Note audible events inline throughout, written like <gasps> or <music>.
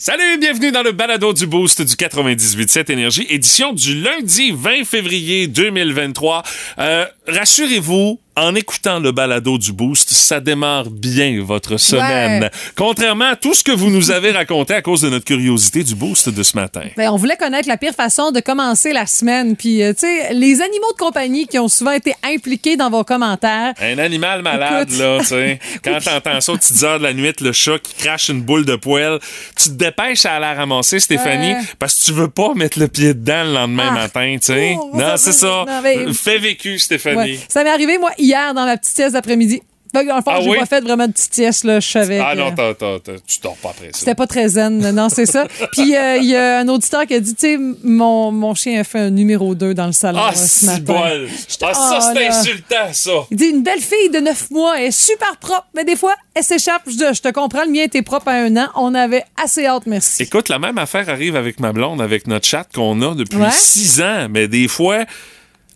Salut, bienvenue dans le balado du Boost du 98.7 Énergie, édition du lundi 20 février 2023. Euh, rassurez-vous, en écoutant le balado du Boost, ça démarre bien votre semaine. Ouais. Contrairement à tout ce que vous nous avez raconté à cause de notre curiosité du Boost de ce matin. Ben, on voulait connaître la pire façon de commencer la semaine. Puis, euh, tu sais, les animaux de compagnie qui ont souvent été impliqués dans vos commentaires. Un animal malade, Écoute. là, tu sais. <laughs> Quand t'entends ça aux petites heures de la nuit, le chat qui crache une boule de poêle, tu te dépêches à la ramasser, Stéphanie, Ouais. parce que tu veux pas mettre le pied dedans le lendemain Ah. matin, tu sais. Oh, non, c'est ça. non, mais- Fais vécu, Stéphanie. Ouais. Ça m'est arrivé, moi, hier, dans ma petite sieste d'après-midi. Fait que, Dans le fond, Ah j'ai oui? pas fait vraiment de petite sieste, là. Je savais. Ah que- non, t'as- t'as- t'as- tu dors pas après ça. C'était pas très zen, non, c'est ça. <laughs> Puis euh, il y a un auditeur qui a dit, tu sais, mon, mon chien a fait un numéro 2 dans le salon Ah, euh, ce matin. bol. Ah, ça, oh, c'est là. insultant, ça. Il dit, une belle fille de 9 mois, elle est super propre, mais des fois, elle s'échappe. Je te comprends, le mien était propre à un an. On avait assez hâte, merci. Écoute, la même affaire arrive avec ma blonde, avec notre chat qu'on a depuis Ouais. six ans. Mais des fois,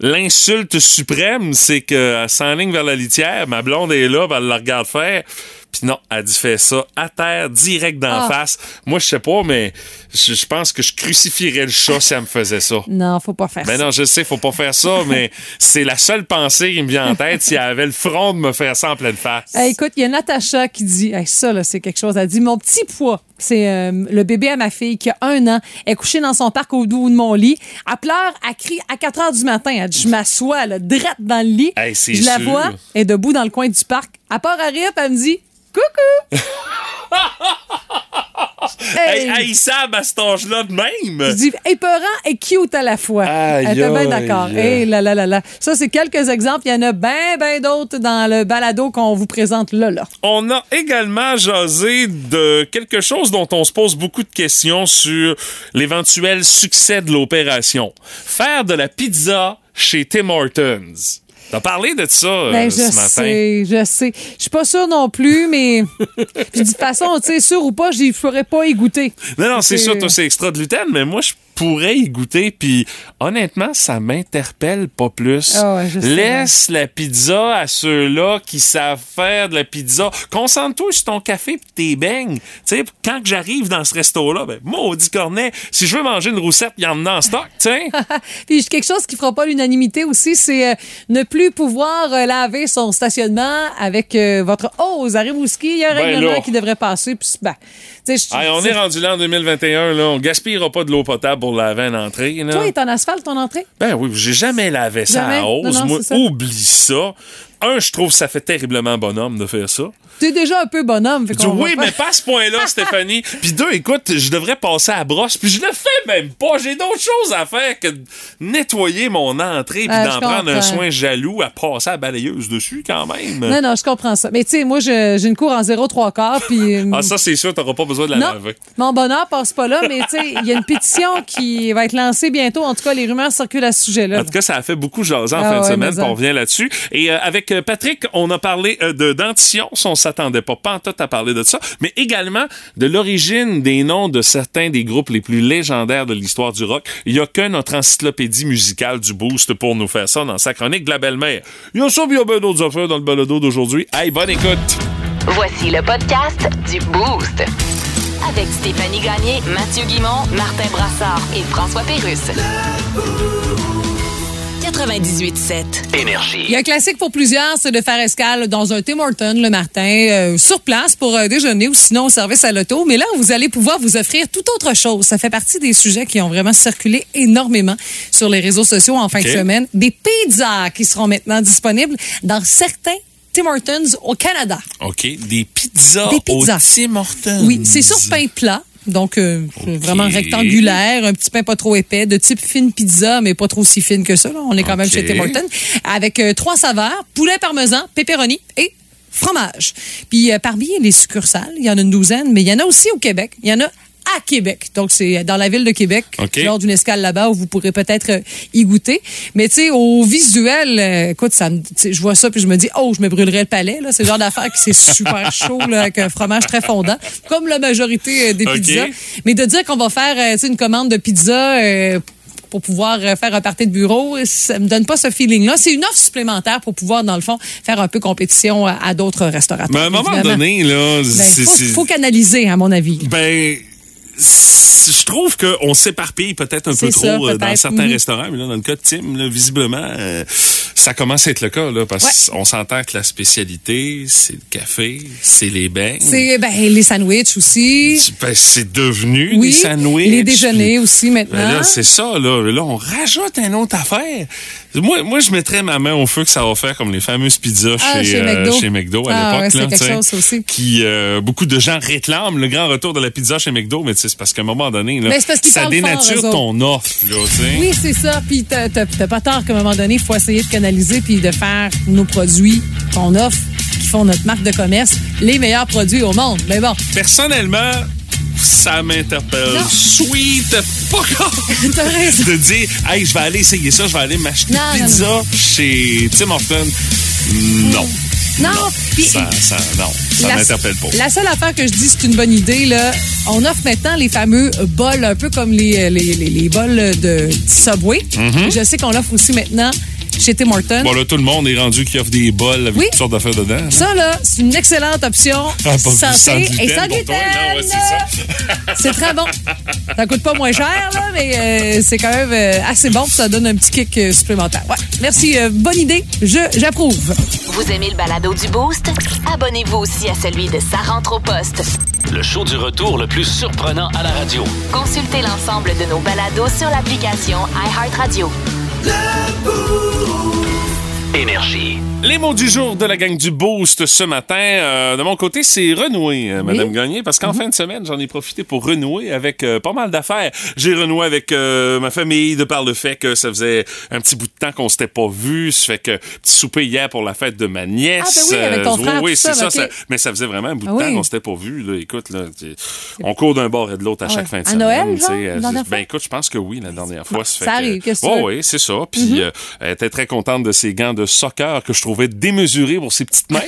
l'insulte suprême, c'est qu'elle s'enligne vers la litière, ma blonde est là, ben, elle la regarde faire. Puis non, elle dit fait ça à terre, direct d'en Ah. face. Moi, je sais pas, mais je je pense que je crucifierais le chat si elle me faisait ça. Non, faut pas faire Ben ça. non, je sais, faut pas faire ça, <laughs> mais c'est la seule pensée qui me vient en tête si elle avait le front de me faire ça en pleine face. Hey, écoute, il y a Natacha qui dit, hey, ça, là, c'est quelque chose. Elle dit, mon petit poids, c'est euh, le bébé à ma fille qui a un an, est couché dans son parc au dos de mon lit. Elle pleure, elle crie à 4 heures du matin. Elle dit, je m'assois, là, drette dans le lit. Hey, je la vois, elle est debout dans le coin du parc. À part à rire, elle me dit, coucou! Hey, haïssable à cet âge-là de même. Je dis épeurant et cute à la fois. Aïe, Elle était bien aïe. d'accord. Hey, là, là, là, là. Ça, c'est quelques exemples. Il y en a bien, bien d'autres dans le balado qu'on vous présente là, là. On a également jasé de quelque chose dont on se pose beaucoup de questions sur l'éventuel succès de l'opération. Faire de la pizza chez Tim Hortons. T'as parlé de ça euh, Ben, je ce matin. sais, je sais. Je suis pas sûre non plus, mais <laughs> puis de toute façon, tu sais, sûr ou pas, je ferais pas y goûter. Non, non, c'est sûr, toi, c'est extra gluten, mais moi, je pourrais y goûter, puis honnêtement, ça m'interpelle pas plus. Ah Laisse la pizza à ceux-là qui savent faire de la pizza. Concentre-toi sur ton café pis tes beignes. Sais, quand j'arrive dans ce resto-là, ben, maudit cornet, si je veux manger une roussette, il y en a en stock, tu sais. <laughs> Puis quelque chose qui fera pas l'unanimité aussi, c'est euh, ne plus pouvoir euh, laver son stationnement avec euh, votre hose à Rimouski. Il y a un Ben règlement là. qui devrait passer. Puis, ben, Hey, on est rendu là en 2021, là. On gaspillera pas de l'eau potable pour laver une entrée, là. Toi, est en asphalte ton entrée? Ben oui, j'ai jamais lavé ça Jamais? à hausse. Non, non, Moi, ça. oublie ça. Un, je trouve que ça fait terriblement bonhomme de faire ça. Tu es déjà un peu bonhomme. fait dis, oui, mais pas à ce point-là, <laughs> Stéphanie. Puis deux, écoute, je devrais passer à la brosse, puis je le fais même pas. J'ai d'autres choses à faire que de nettoyer mon entrée, puis Ah, d'en prendre un soin jaloux à passer à la balayeuse dessus quand même. Non, non, je comprends ça. Mais tu sais, moi, j'ai une cour en 0,3 quarts, puis... euh, Ah, ça, c'est sûr, t'auras pas besoin de la non, laver. mon bonheur passe pas là, mais tu sais, il y a une pétition qui va être lancée bientôt. En tout cas, les rumeurs circulent à ce sujet-là. En tout cas, ça a fait beaucoup jaser en Ah fin de semaine, on revient là-dessus. Et euh, avec Patrick, on a parlé euh, de dentition, ça, on s'attendait pas, pas en tout à parler de ça, mais également de l'origine des noms de certains des groupes les plus légendaires de l'histoire du rock. Il y a que notre encyclopédie musicale du Boost pour nous faire ça dans sa chronique de la belle-mère. Il y a ça, il y a bien d'autres affaires dans le balado d'aujourd'hui. Hey, bonne écoute! Voici le podcast du Boost. Avec Stéphanie Gagné, Mathieu Guimont, Martin Brassard et François Pérusse. 98.7. Il y a un classique pour plusieurs, c'est de faire escale dans un Tim Hortons le matin, euh, sur place pour euh, déjeuner ou sinon au service à l'auto. Mais là, vous allez pouvoir vous offrir tout autre chose. Ça fait partie des sujets qui ont vraiment circulé énormément sur les réseaux sociaux en fin de semaine. Des pizzas qui seront maintenant disponibles dans certains Tim Hortons au Canada. OK, des pizzas, Des pizzas. au Tim Hortons. Oui, c'est sur pain plat. Donc, euh, vraiment rectangulaire, un petit pain pas trop épais, de type fine pizza, mais pas trop si fine que ça. là. On est quand même chez Tim Hortons. Avec euh, trois saveurs, poulet parmesan, pepperoni et fromage. Puis euh, parmi les succursales, il y en a une douzaine, mais il y en a aussi au Québec. Il y en a à Québec. Donc, c'est dans la ville de Québec, OK. lors d'une escale là-bas où vous pourrez peut-être euh, y goûter. Mais tu sais, au visuel, euh, écoute, ça, je vois ça puis je me dis, oh, je me brûlerais le palais. Là. C'est le genre d'affaire qui c'est super <laughs> chaud là, avec un fromage très fondant, comme la majorité euh, des pizzas. Mais de dire qu'on va faire tu sais, une commande de pizza euh, pour pouvoir faire un party de bureau, ça me donne pas ce feeling-là. C'est une offre supplémentaire pour pouvoir, dans le fond, faire un peu compétition à, à d'autres restaurateurs. Mais à un moment évidemment. donné, là, Ben, c'est... faut, faut canaliser, à mon avis. Ben, je trouve qu'on s'éparpille peut-être un peu trop euh, dans certains Mhm. restaurants, mais là, dans le cas de Tim, là, visiblement, euh, ça commence à être le cas, là, parce qu'on s'entend que la spécialité, c'est le café, c'est les beignes. C'est ben, les sandwichs aussi. Ben, c'est devenu Oui, des sandwichs. les déjeuners puis- aussi maintenant. Ben c'est ça, là. Là, on rajoute une autre affaire. Moi, moi, je mettrais ma main au feu que ça va faire comme les fameuses pizzas Ah, chez, chez euh, McDo. chez McDo à Ah, ouais, l'époque. aussi. Qui, euh, beaucoup de gens réclament le grand retour de la pizza chez McDo, mais tu sais, c'est parce qu'à un moment donné, là, parce ça fort, dénature ton offre, là. Oui, c'est ça. Puis t'as pas tort qu'à un moment donné, il faut essayer de canaliser puis de faire nos produits qu'on offre, qui font notre marque de commerce, les meilleurs produits au monde. Mais bon, Personnellement, ça m'interpelle. Sweet fuck <laughs> t'as raison. de dire, hey, je vais aller essayer ça, je vais aller m'acheter une non, pizza chez Tim Horton. Non. Non, puis Ça, ça, non, ça m'interpelle pas. La seule affaire que je dis, c'est une bonne idée. Là. On offre maintenant les fameux bols, un peu comme les, les, les, les bols de Subway. Je sais qu'on l'offre aussi maintenant chez Tim Hortons. Bon, là, tout le monde est rendu qui offre des bols avec Oui. toutes sortes d'affaires dedans. Ça, là, c'est une excellente option. Ah, santé et sans gluten. ouais, <laughs> c'est très bon. Ça coûte pas moins cher, là, mais euh, c'est quand même euh, assez bon. Ça donne un petit kick euh, supplémentaire. Ouais. Merci. euh, bonne idée. Je J'approuve. Vous aimez le balado du Boost? Abonnez-vous aussi à celui de Sa rentre au poste. Le show du retour le plus surprenant à la radio. Consultez l'ensemble de nos balados sur l'application iHeartRadio. Énergie. Les mots du jour de la gang du Boost ce matin, euh, de mon côté, c'est renouer, euh, Madame Gagné, parce qu'en fin de semaine, j'en ai profité pour renouer avec euh, pas mal d'affaires. J'ai renoué avec euh, ma famille de par le fait que ça faisait un petit bout de temps qu'on s'était pas vu. Ça fait que petit souper hier pour la fête de ma nièce. Ah, ben oui, avec ton frère, oui, c'est ça, Mais ça faisait vraiment un bout de Ah temps oui. qu'on s'était pas vu. Là. Écoute, là, on court d'un bord et de l'autre à Ah chaque fin de À semaine. Noël, la dernière ben écoute, je pense que oui, la dernière fois. Fait ça que- arrive, qu'est-ce que veux? oui, c'est ça. Puis euh, elle était très contente de ses gants de soccer que je trouvais démesurés pour ses petites mains.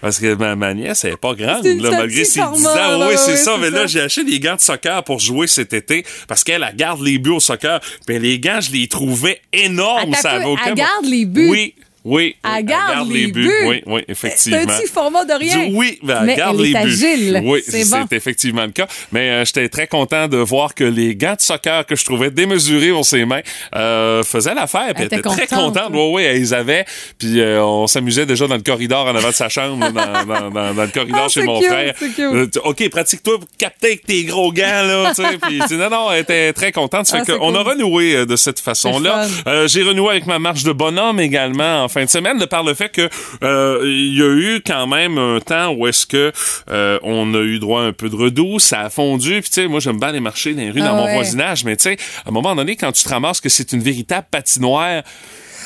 Parce que ma, ma nièce, elle est pas grande, C'est là, malgré ses 10 ans. là, Oui, c'est oui, ça. Mais là, j'ai acheté des gants de soccer pour jouer cet été parce qu'elle, elle garde les buts au soccer. Puis les gants, je les trouvais énormes. Ça avait aucun elle garde les buts? Oui. Oui, Elle garde les buts. Oui, oui, C'est effectivement. un petit format de rien. Du- Oui, ben, elle Mais garde elle les est buts. agile. Oui, C'est c'est bon. effectivement le cas. Mais euh, j'étais très content de voir que les gants de soccer que je trouvais démesurés pour ses mains euh, faisaient l'affaire. Elle était très contente. Oui, oui, elle les avait. Puis euh, on s'amusait déjà dans le corridor en avant de sa chambre, dans, dans, dans, dans le corridor Ah, chez c'est mon cute, frère. c'est cute. Euh, OK, pratique-toi pour capter avec tes gros gants, là. Puis non, non, elle était très contente. Ça Ah, fait c'est qu'on a renoué euh, de cette façon-là. C'est. Euh, j'ai renoué avec ma marche de bonhomme également en fin de semaine, de par le fait que euh, il y a eu quand même un temps où est-ce que euh, on a eu droit à un peu de redoux, ça a fondu. Puis tu sais, moi j'aime bien aller marcher dans les rues Ah dans mon ouais. voisinage, mais tu sais, à un moment donné, quand tu te ramasses que c'est une véritable patinoire.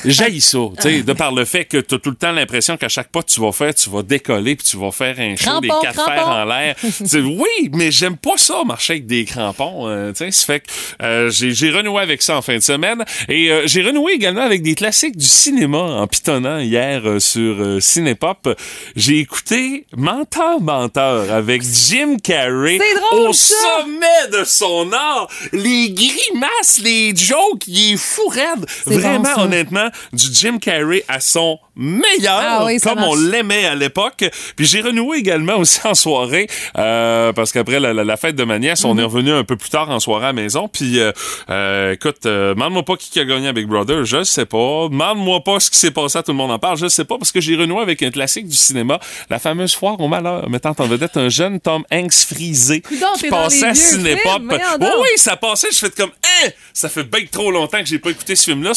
J'haïs ça, tu sais, de par le fait que tu as tout le temps l'impression qu'à chaque pas que tu vas faire, tu vas décoller puis tu vas faire un show des quatre crampons. fers en l'air. Oui, mais j'aime pas ça, marcher avec des crampons, euh, tu sais, ça fait que euh, j'ai renoué avec ça en fin de semaine et euh, j'ai renoué également avec des classiques du cinéma en pitonnant hier euh, sur euh, Cinépop. J'ai écouté Menteur Menteur avec Jim Carrey C'est drôle, au ça. sommet de son art. Les grimaces, les jokes, il est fou raide. C'est Vraiment, bon, ça. Du Jim Carrey à son meilleur, Ah oui, comme on l'aimait à l'époque. Puis j'ai renoué également aussi en soirée, euh, parce qu'après la, la- la fête de ma nièce, Mhm. on est revenu un peu plus tard en soirée à la maison. Puis euh, euh, écoute, euh, demande-moi pas qui a gagné à Big Brother, je sais pas. Demande-moi pas ce qui s'est passé, à tout le monde en parle, je sais pas, parce que j'ai renoué avec un classique du cinéma, la fameuse foire au malheur, mettant en vedette un jeune Tom Hanks frisé Coudonc, qui passait à Cinépop. voyons Oui, ça passait, je fais comme, hein, ça fait bien trop longtemps que j'ai pas écouté ce film-là,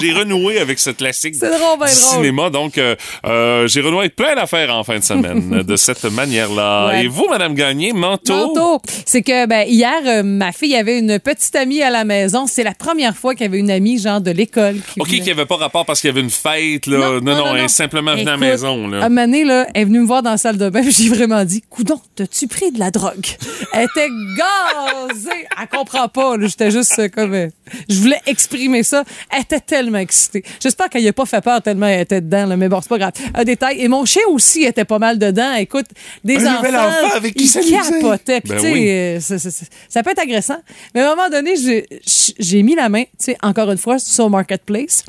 j'ai renoué avec ce classique drôle, ben du drôle. cinéma. Donc, euh, euh, j'ai renoué plein d'affaires en fin de semaine <laughs> de cette manière-là. Ouais. Et vous, Madame Gagné, manteau? Manteau. C'est que ben, hier, euh, ma fille avait une petite amie à la maison. C'est la première fois qu'il y avait une amie, genre de l'école. Qui OK, venait. qu'il n'y avait pas rapport parce qu'il y avait une fête, là. Non, non, elle est simplement venue à la maison, là. Moment donné, là, elle est venue me voir dans la salle de bain, <laughs> j'ai vraiment dit, Coudon, t'as-tu pris de la drogue? Elle était gazée. Elle comprend pas. J'étais juste euh, comme, je voulais exprimer ça. Elle était tellement excitée. J'espère qu'elle n'y a pas fait peur tellement elle était dedans, là. Mais bon, c'est pas grave. Un détail. Et mon chien aussi était pas mal dedans. Écoute, des Un enfants. enfant avec qui ils capotaient. Puis, Ben tu sais, oui. euh, ça, ça- ça- ça peut être agressant. Mais à un moment donné, j'ai- mis la main, tu sais, encore une fois, sur Marketplace,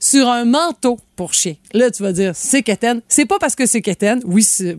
sur un manteau pour chien. Là, tu vas dire, c'est quétaine. C'est pas parce que c'est quétaine. Oui, c'est.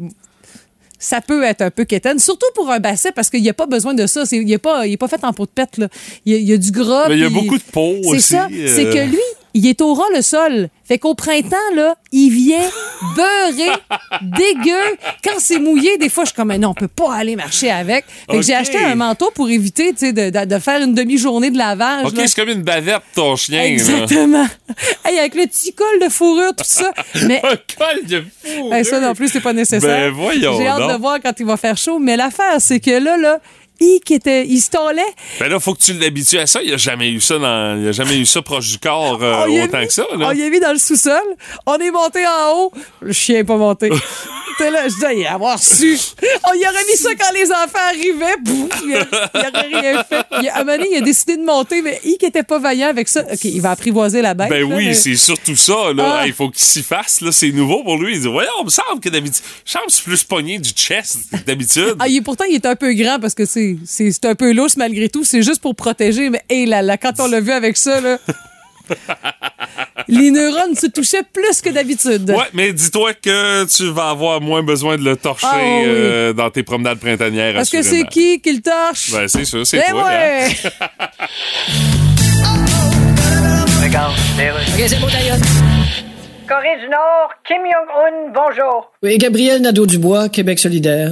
ça peut être un peu quétaine, surtout pour un basset, parce qu'il n'y a pas besoin de ça. C'est- Il n'est pas, il est pas fait en peau de pète. Là. Il, y a, il y a du gras. Mais il y a beaucoup de peau C'est aussi, ça. euh. C'est que lui, il est au ras le sol. Fait qu'au printemps, là, il vient beurré, <laughs> dégueu. Quand c'est mouillé, des fois, je suis comme, Mais non, on peut pas aller marcher avec. Fait que j'ai acheté un manteau pour éviter, tu sais, de, de- de faire une demi-journée de lavage. OK, c'est comme une bavette, ton chien. Exactement. <laughs> Hey, avec le petit col de fourrure, tout ça. <laughs> Mais Un col de fou. Hey, ça non plus, c'est pas nécessaire. Ben, voyons J'ai hâte de voir quand il va faire chaud. Mais l'affaire, c'est que là, là, qui était, il se. Ben là, faut que tu l'habitues à ça. Il n'y a jamais eu ça dans, il a jamais eu ça proche du corps euh, autant mis- que ça, là. On y a mis dans le sous-sol. On est monté en haut. Le chien n'est pas monté. <laughs> T'es là, je dis, il avoir su. On y aurait mis ça quand les enfants arrivaient. Il, a- il aurait rien fait. Il a, à un moment donné, il a décidé de monter, mais il qui était pas vaillant avec ça. OK, il va apprivoiser la bête. Ben là, oui, mais- c'est surtout ça, là. Ah. Il faut qu'il s'y fasse, là. C'est nouveau pour lui. Il dit, voyons, il me semble que d'habitude, je semble que c'est plus pogné du chest que d'habitude. Ah, il est, pourtant, il est un peu grand parce que c'est, c'est, c'est un peu lousse malgré tout. C'est juste pour protéger. Mais hé là là, quand on l'a vu avec ça, là, les neurones se touchaient plus que d'habitude. Ouais, mais dis-toi que tu vas avoir moins besoin de le torcher Ah oui. euh, dans tes promenades printanières. Parce que c'est qui qui le torche? Ben, c'est sûr, c'est Eh toi. hein. ouais! Corée du Nord, Kim Jong-un, bonjour. Oui, Gabriel Nadeau-Dubois, Québec solidaire.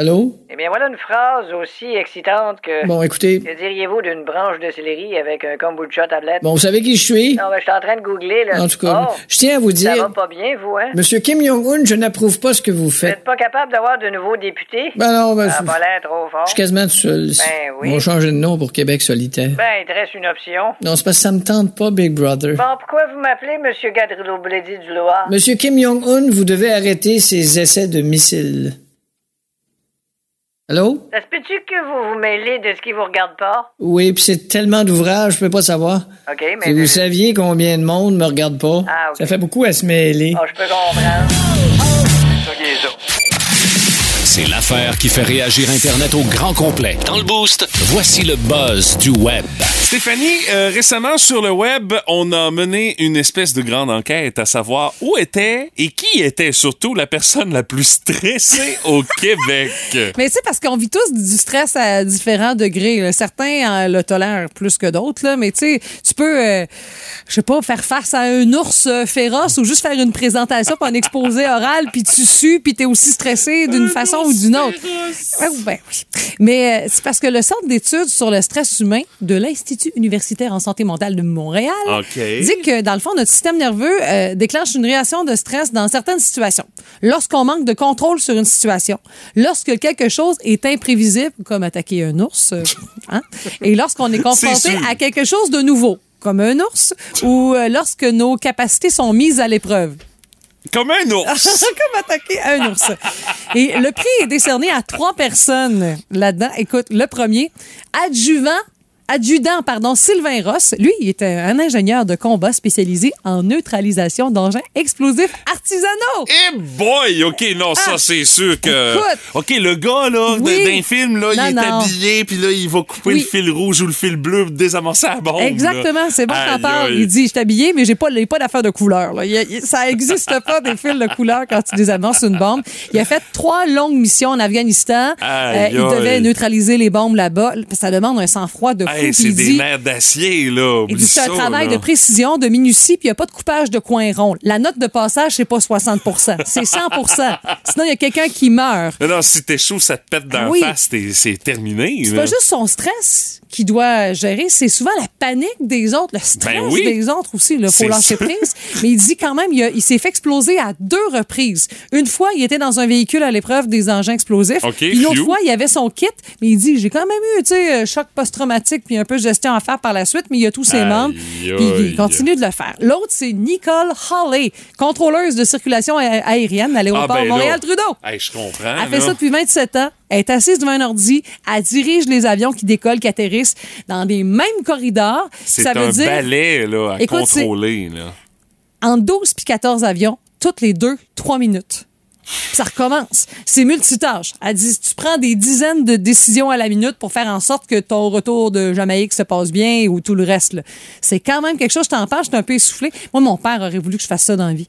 Allô? Eh bien, voilà une phrase aussi excitante que... Bon, écoutez, Que diriez-vous d'une branche de céleri avec un kombucha tablette? bon, vous savez qui je suis? Non, ben, je suis en train de googler, là. En tout cas, Oh, je tiens à vous ça va dire, pas bien, vous, hein? Monsieur Kim Jong-un, je n'approuve pas ce que vous Vous faites. êtes pas capable d'avoir de nouveaux députés? Ben non, ben, ça pas l'air trop fort. je suis quasiment tout seul. Ben oui. On va changer de nom pour Québec solidaire. Ben, il te reste une option. Non, c'est parce que ça me tente pas, Big Brother. Bon, pourquoi vous m'appelez Monsieur Gadrillo Bledy du Loir? Monsieur Kim Jong-un, vous devez arrêter ces essais de missiles. Allô? Ça se peut-tu que vous vous mêlez de ce qui vous regarde pas? Oui, puis c'est tellement d'ouvrages, je peux pas savoir. OK, mais... Si vous saviez combien de monde me regarde pas, Ah, ça fait beaucoup à se mêler. Oh, je peux comprendre. C'est l'affaire qui fait réagir Internet au grand complet. Dans le boost, voici le buzz du web. Stéphanie, euh, récemment sur le web, on a mené une espèce de grande enquête à savoir où était et qui était surtout la personne la plus stressée au <laughs> Québec. Mais c'est parce qu'on vit tous du stress à différents degrés. là. Certains euh, le tolèrent plus que d'autres, là, mais tu sais, tu peux, euh, je sais pas, faire face à un ours euh, féroce ou juste faire une présentation pour un exposé oral, puis tu sues, puis t'es aussi stressé d'une façon ou d'une autre. Ah, ben oui. Mais euh, c'est parce que le Centre d'études sur le stress humain de l'Institut universitaire en santé mentale de Montréal dit que, dans le fond, notre système nerveux euh, déclenche une réaction de stress dans certaines situations. Lorsqu'on manque de contrôle sur une situation, lorsque quelque chose est imprévisible, comme attaquer un ours, euh, <laughs> hein, et lorsqu'on est confronté à quelque chose de nouveau, comme un ours, ou lorsque nos capacités sont mises à l'épreuve. Comme un ours. <laughs> comme attaquer un ours. Et le prix est décerné à trois personnes là-dedans. Écoute, le premier, adjuvant adjudant, pardon, Sylvain Ross. Lui, il était un ingénieur de combat spécialisé en neutralisation d'engins explosifs artisanaux. Eh boy! OK, non, ça, Ah. c'est sûr que... Écoute. OK, le gars, là, Oui. d'un film, là, il est non. habillé, puis là, il va couper Oui. le fil rouge ou le fil bleu pour désamorcer la bombe. Exactement, c'est bon que t'en parles. Il dit, je suis habillé, mais j'ai pas, pas d'affaire de couleur. Là. Il il- ça existe pas des fils de couleur quand tu désannonces une bombe. Il a fait trois longues missions en Afghanistan. Euh, il devait neutraliser les bombes là-bas. Ça demande un sang-froid de fou. Hey, c'est des nerfs d'acier, là. Il Oublie dit c'est un ça, travail là. de précision, de minutie, puis il n'y a pas de coupage de coins ronds. La note de passage, c'est pas 60% c'est 100% Sinon, il y a quelqu'un qui meurt. Non, non, si t'es chaud, ça te pète dans Oui. la face, c'est terminé. C'est pas juste son stress qu'il doit gérer, c'est souvent la panique des autres, le stress Ben oui. des autres aussi. Il faut lâcher prise. Mais il dit quand même, il, s'est fait exploser à deux reprises. Une fois, il était dans un véhicule à l'épreuve des engins explosifs. OK, Puis une autre fois, il avait son kit, mais il dit, j'ai quand même eu, tu sais, euh, choc post-traumatique puis un peu de gestion à faire par la suite, mais il a tous ses Aïe, membres. Puis il aïe. continue de le faire. L'autre, c'est Nicole Hawley, contrôleuse de circulation aérienne à l'aéroport Ah, ben. Montréal-Trudeau. Hey, je comprends. Elle fait là. ça depuis 27 ans. Elle est assise devant un ordi. Elle dirige les avions qui décollent, qui atterrissent dans des mêmes corridors. C'est Ça veut un dire, balai, là, à Écoute, contrôler, là. en 12 puis 14 avions, toutes les deux, trois minutes. Puis ça recommence. C'est multitâche. Elle dit, tu prends des dizaines de décisions à la minute pour faire en sorte que ton retour de Jamaïque se passe bien ou tout le reste. là. C'est quand même quelque chose, je t'en parle, je suis un peu essoufflé. Moi, mon père aurait voulu que je fasse ça dans la vie.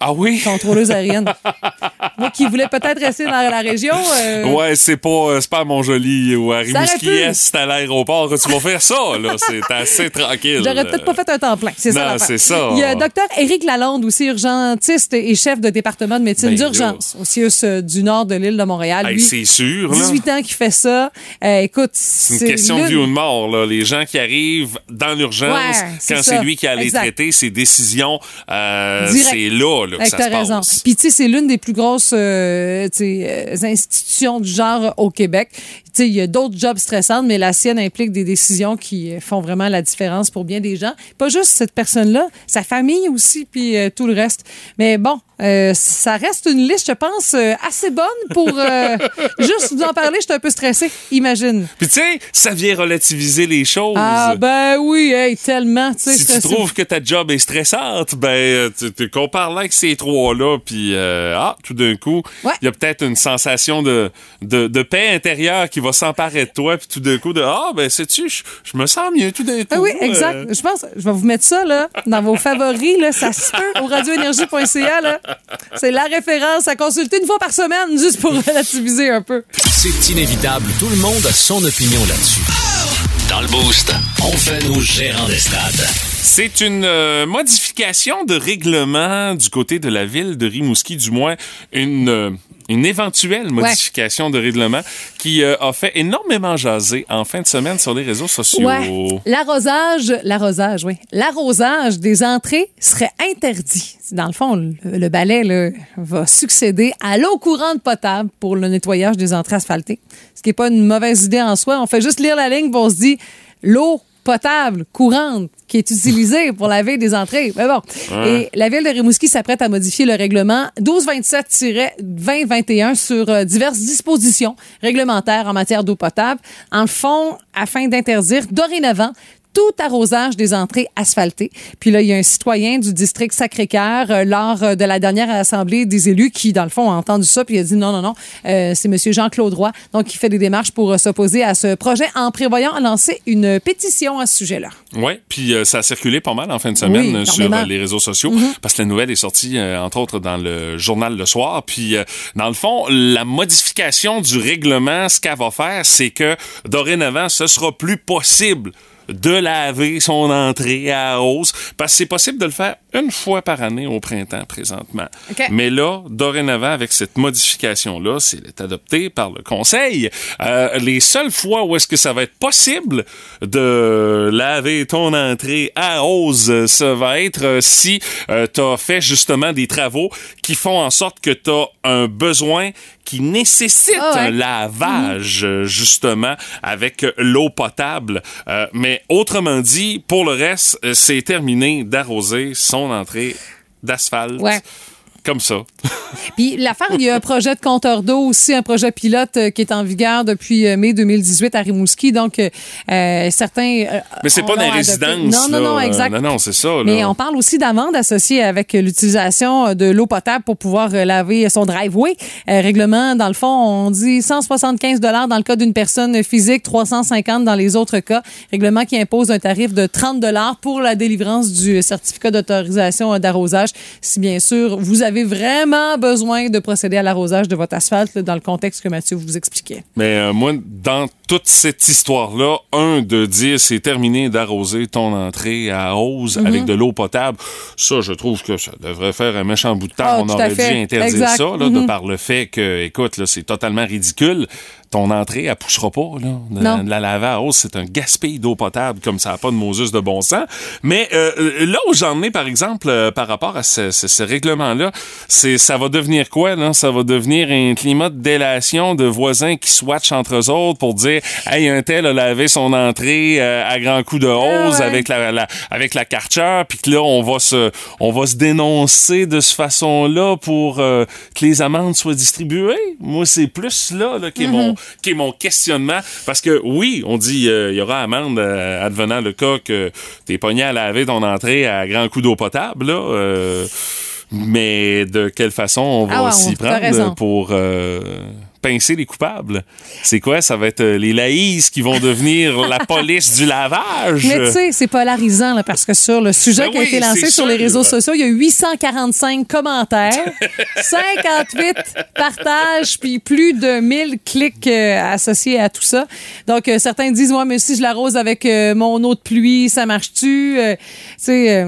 Ah oui? contrôleuse aérienne. <laughs> Moi qui voulais peut-être rester dans la région. euh, Ouais, c'est pas, euh, pas à Montjoli ou à Ça aurait Rimouski, pu. c'est à l'aéroport tu vas faire ça, là. <laughs> C'est assez tranquille. J'aurais peut-être pas fait un temps plein. C'est ça. C'est ça. Il y a Dr. Éric Lalonde, aussi urgentiste et chef de département de médecine Ben, d'urgence au CIUS euh, du nord de l'île de Montréal. Hey, c'est sûr, là. 18 ans qui fait ça. Euh, écoute, C'est une question de vie ou de mort, là. Les gens qui arrivent dans l'urgence, Ouais, quand c'est lui qui a les traiter, ses décisions, euh, c'est là, là, que Hey, ça t'as se raison. passe. Puis, tu sais, c'est l'une des plus grosses euh, euh, institutions du genre au Québec. Sais, il y a d'autres jobs stressants, mais la sienne implique des décisions qui euh, font vraiment la différence pour bien des gens. Pas juste cette personne-là, sa famille aussi, puis euh, tout le reste. Mais bon, euh, ça reste une liste, je pense, euh, assez bonne pour <laughs> juste vous en parler. Je suis un peu stressée, imagine. Puis tu sais, ça vient relativiser les choses. Ah ben oui, hey, tellement. si tu trouves que ta job est stressante, ben tu, tu compares là avec ces trois-là, puis ah, tout d'un coup, il Ouais. y a peut-être une sensation de, de, de paix intérieure qui va s'emparer de toi, puis tout d'un coup, de ah, ben sais-tu, je je me sens mieux tout d'un coup. Ah oui, euh. exact. Je pense, je vais vous mettre ça là, dans vos favoris, là, ça se peut, au radioénergie.ca. là. C'est la référence à consulter une fois par semaine, juste pour <laughs> relativiser un peu. C'est inévitable, tout le monde a son opinion là-dessus. Dans le Boost, on fait nos gérants d'estrade. C'est une euh, modification de règlement du côté de la ville de Rimouski, du moins une, euh, une éventuelle modification de règlement qui euh, a fait énormément jaser en fin de semaine sur les réseaux sociaux. Ouais. L'arrosage, l'arrosage, oui. L'arrosage des entrées serait interdit. Dans le fond, le, le balai là, va succéder à l'eau courante potable pour le nettoyage des entrées asphaltées. Ce qui n'est pas une mauvaise idée en soi. On fait juste lire la ligne, on se dit l'eau potable, courante, qui est utilisée pour laver des entrées. Mais bon. Et la ville de Rimouski s'apprête à modifier le règlement 1227-2021 sur euh, diverses dispositions réglementaires en matière d'eau potable. En le fond, afin d'interdire dorénavant tout arrosage des entrées asphaltées. Puis là, il y a un citoyen du district Sacré-Cœur euh, lors euh, de la dernière assemblée des élus qui, dans le fond, a entendu ça puis il a dit non, non, non, euh, c'est Monsieur Jean-Claude Roy, donc il fait des démarches pour euh, s'opposer à ce projet en prévoyant lancer une pétition à ce sujet-là. Oui, puis ça a circulé pas mal en fin de semaine Oui, sur les réseaux sociaux parce que la nouvelle est sortie entre autres dans le journal Le Soir. Puis dans le fond, la modification du règlement, ce qu'elle va faire, c'est que dorénavant, ce sera plus possible de laver son entrée à hausse parce que c'est possible de le faire une fois par année au printemps présentement. OK. Mais là, dorénavant, avec cette modification-là, c'est est adopté par le Conseil. euh, les seules fois où est-ce que ça va être possible de laver ton entrée à hausse, euh, ça va être euh, si tu as fait justement des travaux qui font en sorte que tu as un besoin qui nécessite Ah ouais. un lavage, euh, justement, avec euh, l'eau potable. Euh, mais autrement dit, pour le reste, euh, c'est terminé d'arroser son entrée d'asphalte. Comme ça. <laughs> Puis l'affaire, il y a un projet de compteur d'eau aussi, un projet pilote euh, qui est en vigueur depuis euh, mai 2018 à Rimouski. Donc, euh, euh, certains. euh, Mais c'est pas adopté. résidences. Non, non, non, exact. Non, non, c'est ça. Là. Mais on parle aussi d'amende associée avec l'utilisation de l'eau potable pour pouvoir laver son driveway. Euh, règlement, dans le fond, on dit 175 dans le cas d'une personne physique, 350 dans les autres cas. Règlement qui impose un tarif de 30 pour la délivrance du certificat d'autorisation d'arrosage. Si bien sûr, vous avez vraiment besoin de procéder à l'arrosage de votre asphalte là, dans le contexte que Mathieu vous expliquait. Mais euh, moi, dans toute cette histoire-là, un, de dire c'est terminé d'arroser ton entrée à hausse Mhm. avec de l'eau potable, ça, je trouve que ça devrait faire un méchant bout de temps. Ah, On aurait dû interdire Exact. ça, là, de Mhm. par le fait que, écoute, c'est totalement ridicule. Ton entrée, elle poussera pas, là. De, Non. de la laver à hausse, c'est un gaspille d'eau potable, comme ça n'a pas de Moses de bon sens. Mais euh, là où j'en ai, par exemple, euh, par rapport à ce, ce- ce règlement-là, c'est ça va devenir quoi, là? Ça va devenir un climat de délation de voisins qui swatchent entre eux autres pour dire Hey, un tel a lavé son entrée euh, à grands coups de hausse ouais. avec la, la- avec la karcher, puis que là, on va se on va se dénoncer de cette façon-là pour euh, que les amendes soient distribuées. Moi, c'est plus là, là qui, est mon, qui est mon questionnement. Parce que oui, on dit euh, il y aura amende euh, advenant le cas que t'es pogné à laver ton entrée à grands coups d'eau potable, là. euh, mais de quelle façon on va Ah ouais, s'y prendre pour, euh, pincer les coupables. C'est quoi? Ça va être euh, les laïs qui vont devenir <laughs> la police du lavage? Mais tu sais, c'est polarisant là, parce que sur le sujet Ben qui a oui, été lancé sur les réseaux sociaux, il y a 845 commentaires, <laughs> 58 partages, puis plus de 1000 clics euh, associés à tout ça. Donc, euh, certains disent, moi, mais si je l'arrose avec euh, mon eau de pluie, ça marche-tu? Tu sais,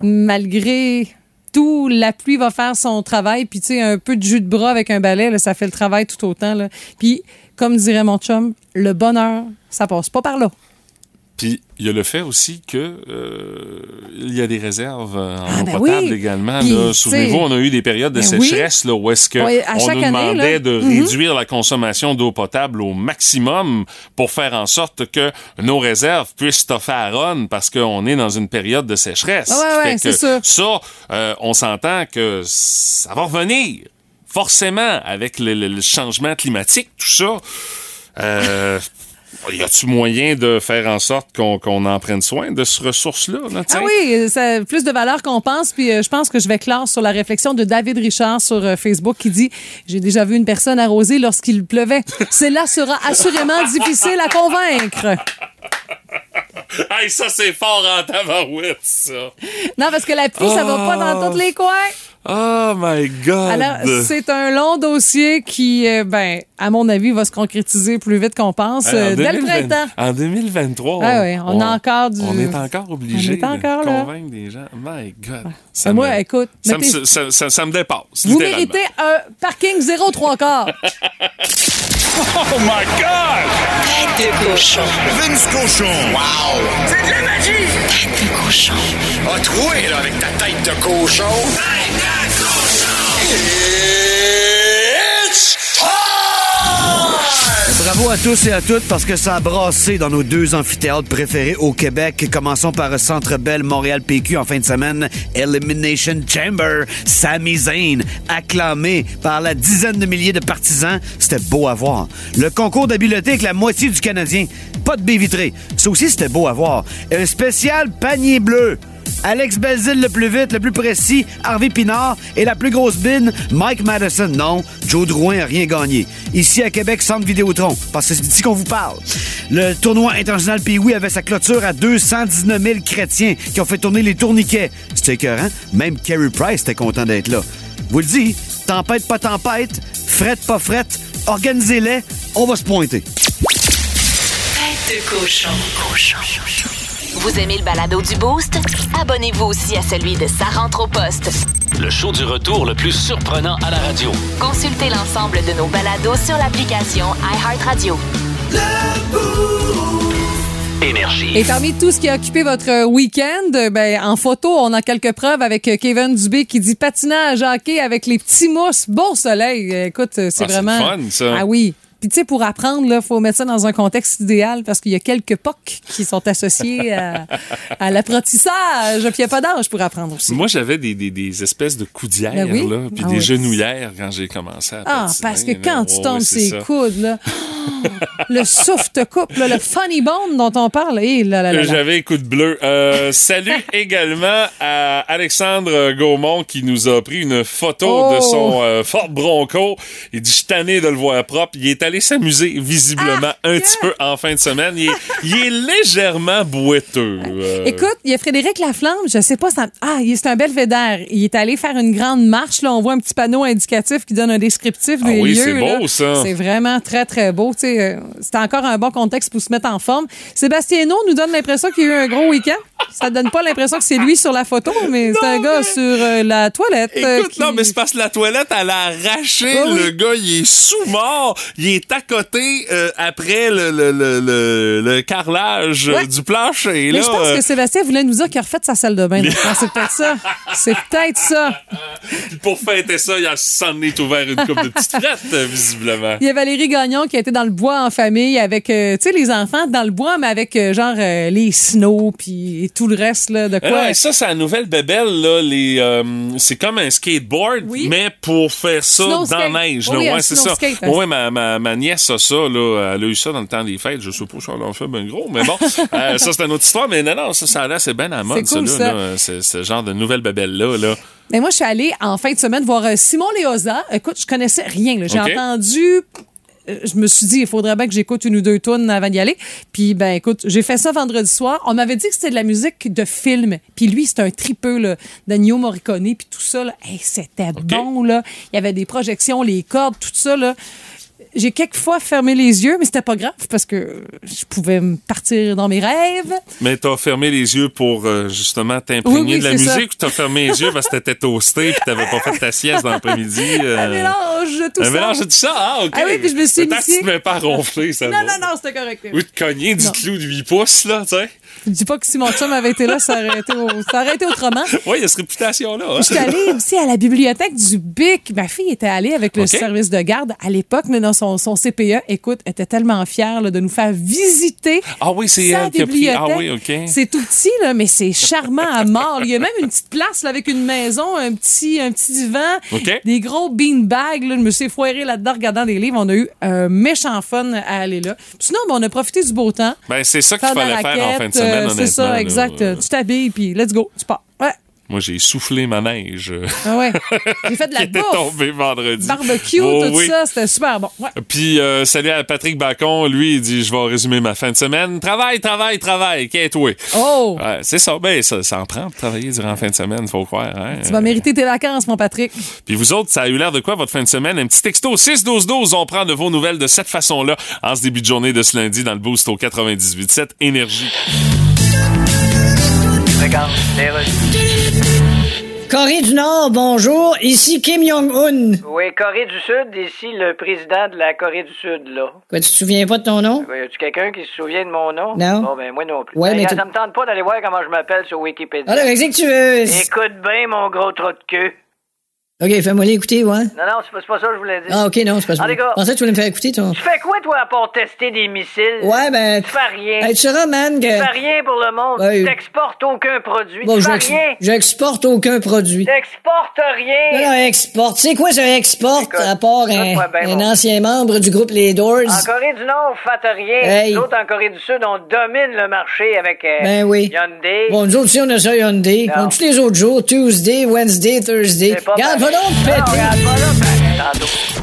malgré tout, la pluie va faire son travail, puis tu sais, un peu de jus de bras avec un balai, ça fait le travail tout autant. Là. Puis, comme dirait mon chum, le bonheur, ça passe pas par là. Puis il y a le fait aussi que euh, il y a des réserves euh, en Ah, eau ben potable oui. également. Souvenez-vous, on a eu des périodes de ben oui. sécheresse là, où est-ce que Oui, à on chaque nous année, demandait là. de Mhm. réduire la consommation d'eau potable au maximum pour faire en sorte que nos réserves puissent stoffer à Ron parce qu'on est dans une période de sécheresse. Ah ouais, ouais, que. Ça, euh, on s'entend que ça va revenir forcément avec le, le- le changement climatique, tout ça. Euh, y a-tu moyen de faire en sorte qu'on en prenne soin de ce ressource-là? là, Ah oui, ça a plus de valeur qu'on pense. Puis euh, je pense que je vais clore sur la réflexion de David Richard sur euh, Facebook qui dit J'ai déjà vu une personne arroser lorsqu'il pleuvait. Cela sera assurément difficile à convaincre. Hey, ça, c'est fort en tabarouette, ça. Non, parce que la pluie, ça va pas dans tous les coins. Oh my God! Alors, c'est un long dossier qui, euh, ben, à mon avis, va se concrétiser plus vite qu'on pense euh, dès le 2020 printemps. En 2023, Ah oui, on a encore du- On est encore obligé On de là. convaitre des gens. My God. Moi, me- écoute, ça, me, ça, ça- ça me dépasse. Vous méritez un parking 0 3 quarts. <laughs> Oh my God! Tête de cochon. Vince Cochon. Wow! C'est de la magie! Tête de cochon. A troué, là, avec ta tête de cochon. Tête de cochon! Bravo à tous et à toutes parce que ça a brassé dans nos deux amphithéâtres préférés au Québec. Commençons par Centre Bell Montréal PQ en fin de semaine. Elimination Chamber. Sami Zayn, acclamé par la dizaine de milliers de partisans. C'était beau à voir. Le concours d'habileté avec la moitié du Canadien. Pas de baie vitrée. Ça aussi, c'était beau à voir. Un spécial panier bleu. Alex Belzil le plus vite, le plus précis, Harvey Pinard et la plus grosse bine, Mike Madison. Non, Joe Drouin a rien gagné. Ici à Québec, Centre Vidéotron, parce que c'est d'ici qu'on vous parle. Le tournoi international Pee-Wee avait sa clôture à 219 000 chrétiens qui ont fait tourner les tourniquets. C'était écœurant. Même Kerry Price était content d'être là. Vous le dis, tempête pas tempête, frette pas frette, organisez-les, on va se pointer. Tête de cochon. Cochon. Vous aimez le balado du Boost? Abonnez-vous aussi à celui de Sa rentre au poste. Le show du retour le plus surprenant à la radio. Consultez l'ensemble de nos balados sur l'application iHeartRadio. Énergie. Et parmi tout ce qui a occupé votre week-end, ben, en photo, on a quelques preuves avec euh, Kevin Dubé qui dit patinage hockey avec les petits mousses. Beau soleil. Écoute, c'est Ah, c'est vraiment. fun, ça. Ah oui. Puis tu sais, pour apprendre, il faut mettre ça dans un contexte idéal parce qu'il y a quelques POC qui sont associés à, à l'apprentissage. Puis il n'y a pas d'âge pour apprendre aussi. Moi, j'avais des, des, des espèces de coudières, Ben oui. là, puis Ah des oui. genouillères quand j'ai commencé à Ah, patiner, parce que là. quand tu tombes ses coudes, là, oh, <laughs> le souffle te coupe, là, le funny bone dont on parle, là, là, là. J'avais coup de bleu. Euh, salut <laughs> également à Alexandre Gaumont qui nous a pris une photo Oh. de son euh, Ford Bronco. Il dit, je suis tanné de le voir propre. Il est allé s'amuser visiblement Ah, un petit peu en fin de semaine. Il est, il est légèrement boiteux. euh. Écoute, il y a Frédéric Laflamme, je sais pas, ça... ah, c'est un belvédère. Il est allé faire une grande marche, là, on voit un petit panneau indicatif qui donne un descriptif Ah des oui, lieux. c'est beau, ça. C'est vraiment très, très beau. Euh, C'est encore un bon contexte pour se mettre en forme. Sébastien Hainaut nous donne l'impression qu'il y a eu un gros week-end. Ça donne pas l'impression que c'est lui sur la photo, mais c'est un gars sur euh, la toilette. euh, Écoute, qui- non, mais c'est parce que la toilette, elle a arraché. Ah oui. Le gars, il est sous-mort. Il est à côté euh, après le, le, le, le, carrelage Ouais. du plancher. Mais je pense euh, que Sébastien voulait nous dire qu'il a refait sa salle de bain. C'est peut-être ça. C'est peut-être ça. Pour fêter ça, il a s'en est ouvert une coupe de petites frettes, visiblement. Il y a Valérie Gagnon qui a été dans le bois en famille avec, tu sais, les enfants dans le bois, mais avec genre les snows puis tout le reste, là, de Ah quoi? ouais, ça, c'est la nouvelle bébelle, là. Les, euh, c'est comme un skateboard, Oui. mais pour faire ça Snow dans skate. la neige. Oui, là. ouais, c'est ça. skate, hein. Ouais, ma, ma, ma nièce a ça, là. Elle a eu ça dans le temps des fêtes. Je sais pas si elle en fait bien gros, mais bon. <laughs> Euh, ça, c'est une autre histoire. Mais non, non, ça, ça l'air, c'est bien à la mode, cool, ça, ça. là, là. Ce genre de nouvelle bébelle-là, là. Mais moi, je suis allée en fin de semaine voir euh, Simon Léosa. Écoute, je connaissais rien. là. J'ai entendu. Euh, Je me suis dit, il faudrait bien que j'écoute une ou deux tunes avant d'y aller. Puis, ben, écoute, j'ai fait ça vendredi soir. On m'avait dit que c'était de la musique de film. Puis lui, c'est un tripeux, là, d'Ennio Morricone, puis tout ça, là. Hey, c'était bon, là. Il y avait des projections, les cordes, tout ça, là. J'ai quelquefois fermé les yeux, mais c'était pas grave parce que je pouvais me partir dans mes rêves. Mais t'as fermé les yeux pour euh, justement t'imprégner Oui, oui, de la musique ou t'as fermé les yeux parce que t'étais toasté puis t'avais pas fait ta sieste dans l'après-midi? <laughs> euh, Un mélange de tout un ça. mélange de tout ça? Ah, OK. Ah oui, puis je me suis Peut-être que tu mets pas ronfler, ça Non, non, non, c'était correct. Ou te cogner du Non. clou de 8 pouces, là, tu sais? Je dis pas que si mon chum avait été là, ça aurait été, au- ça aurait été autrement. Oui, il y a cette réputation-là. hein. Je suis allée aussi à la bibliothèque du BIC. Ma fille était allée avec le service de garde à l'époque, mais dans son, son CPE. Écoute, était tellement fière là, de nous faire visiter Ah oui, c'est elle qui a pris. bibliothèque. Ah oui, OK. C'est tout petit, là, mais c'est charmant à mort. Il y a même une petite place là, avec une maison, un petit, un petit divan, des gros beanbags. Là. Je me suis foiré là-dedans regardant des livres. On a eu un méchant fun à aller là. Sinon, ben, on a profité du beau temps. Ben, c'est ça qu'il fallait faire en fin de semaine, euh. C'est ça, exact. Euh, Tu t'habilles, puis let's go, tu pars. Moi, j'ai soufflé ma neige Ah ouais? <laughs> J'ai fait de la bouffe. tombée vendredi. Barbecue, Oh, tout oui. ça, c'était super bon. Ouais. Puis, euh, salut à Patrick Bacon. Lui, il dit Je vais résumer ma fin de semaine. Travail, travail, travail. Qu'est-toi? Oh! Ouais, c'est ça. Ben, ça, ça en prend de travailler durant la fin de semaine, faut croire. Hein? Tu vas mériter tes vacances, mon Patrick. Puis vous autres, ça a eu l'air de quoi votre fin de semaine? Un petit texto 6-12-12. On prend de vos nouvelles de cette façon-là en ce début de journée de ce lundi dans le boost au 98.7 Énergie. Regarde, les Russes. Corée du Nord, bonjour. Ici Kim Jong-un. Oui, Corée du Sud, ici le président de la Corée du Sud, là. Quoi, tu te souviens pas de ton nom? Oui, Y a-tu quelqu'un qui se souvient de mon nom? Non. Bon, ben, moi non plus. Ouais, Ben, mais tu- ça me tente pas d'aller voir comment je m'appelle sur Wikipédia. Alors, que tu veux? Écoute bien, mon gros trou de queue. OK, fais-moi l'écouter, ouais. Non, non, c'est pas, c'est ça que je voulais dire. Ah, OK, non, c'est pas ça. Ah, les gars. Je pensais que tu voulais me faire écouter ton. Tu fais quoi, toi, à part tester des missiles? Ouais, ben. Tu fais rien. Hey, tu sauras, man, que. Tu fais rien pour le monde. Ouais. Tu t'exportes aucun produit. Bon, tu fais rien. j'exporte aucun produit. T'exportes rien. Non, non, exporte. Tu sais quoi, ça exporte, Écoute, à part un, ancien membre du groupe Les Doors? En Corée du Nord, faites rien. Hey. Nous autres, en Corée du Sud, on domine le marché avec euh, Ben oui. Hyundai. Bon, nous autres aussi, on a ça Hyundai. Non. On tous les autres jours, Tuesday, Wednesday, Thursday. C'est Regarde. Donc péter.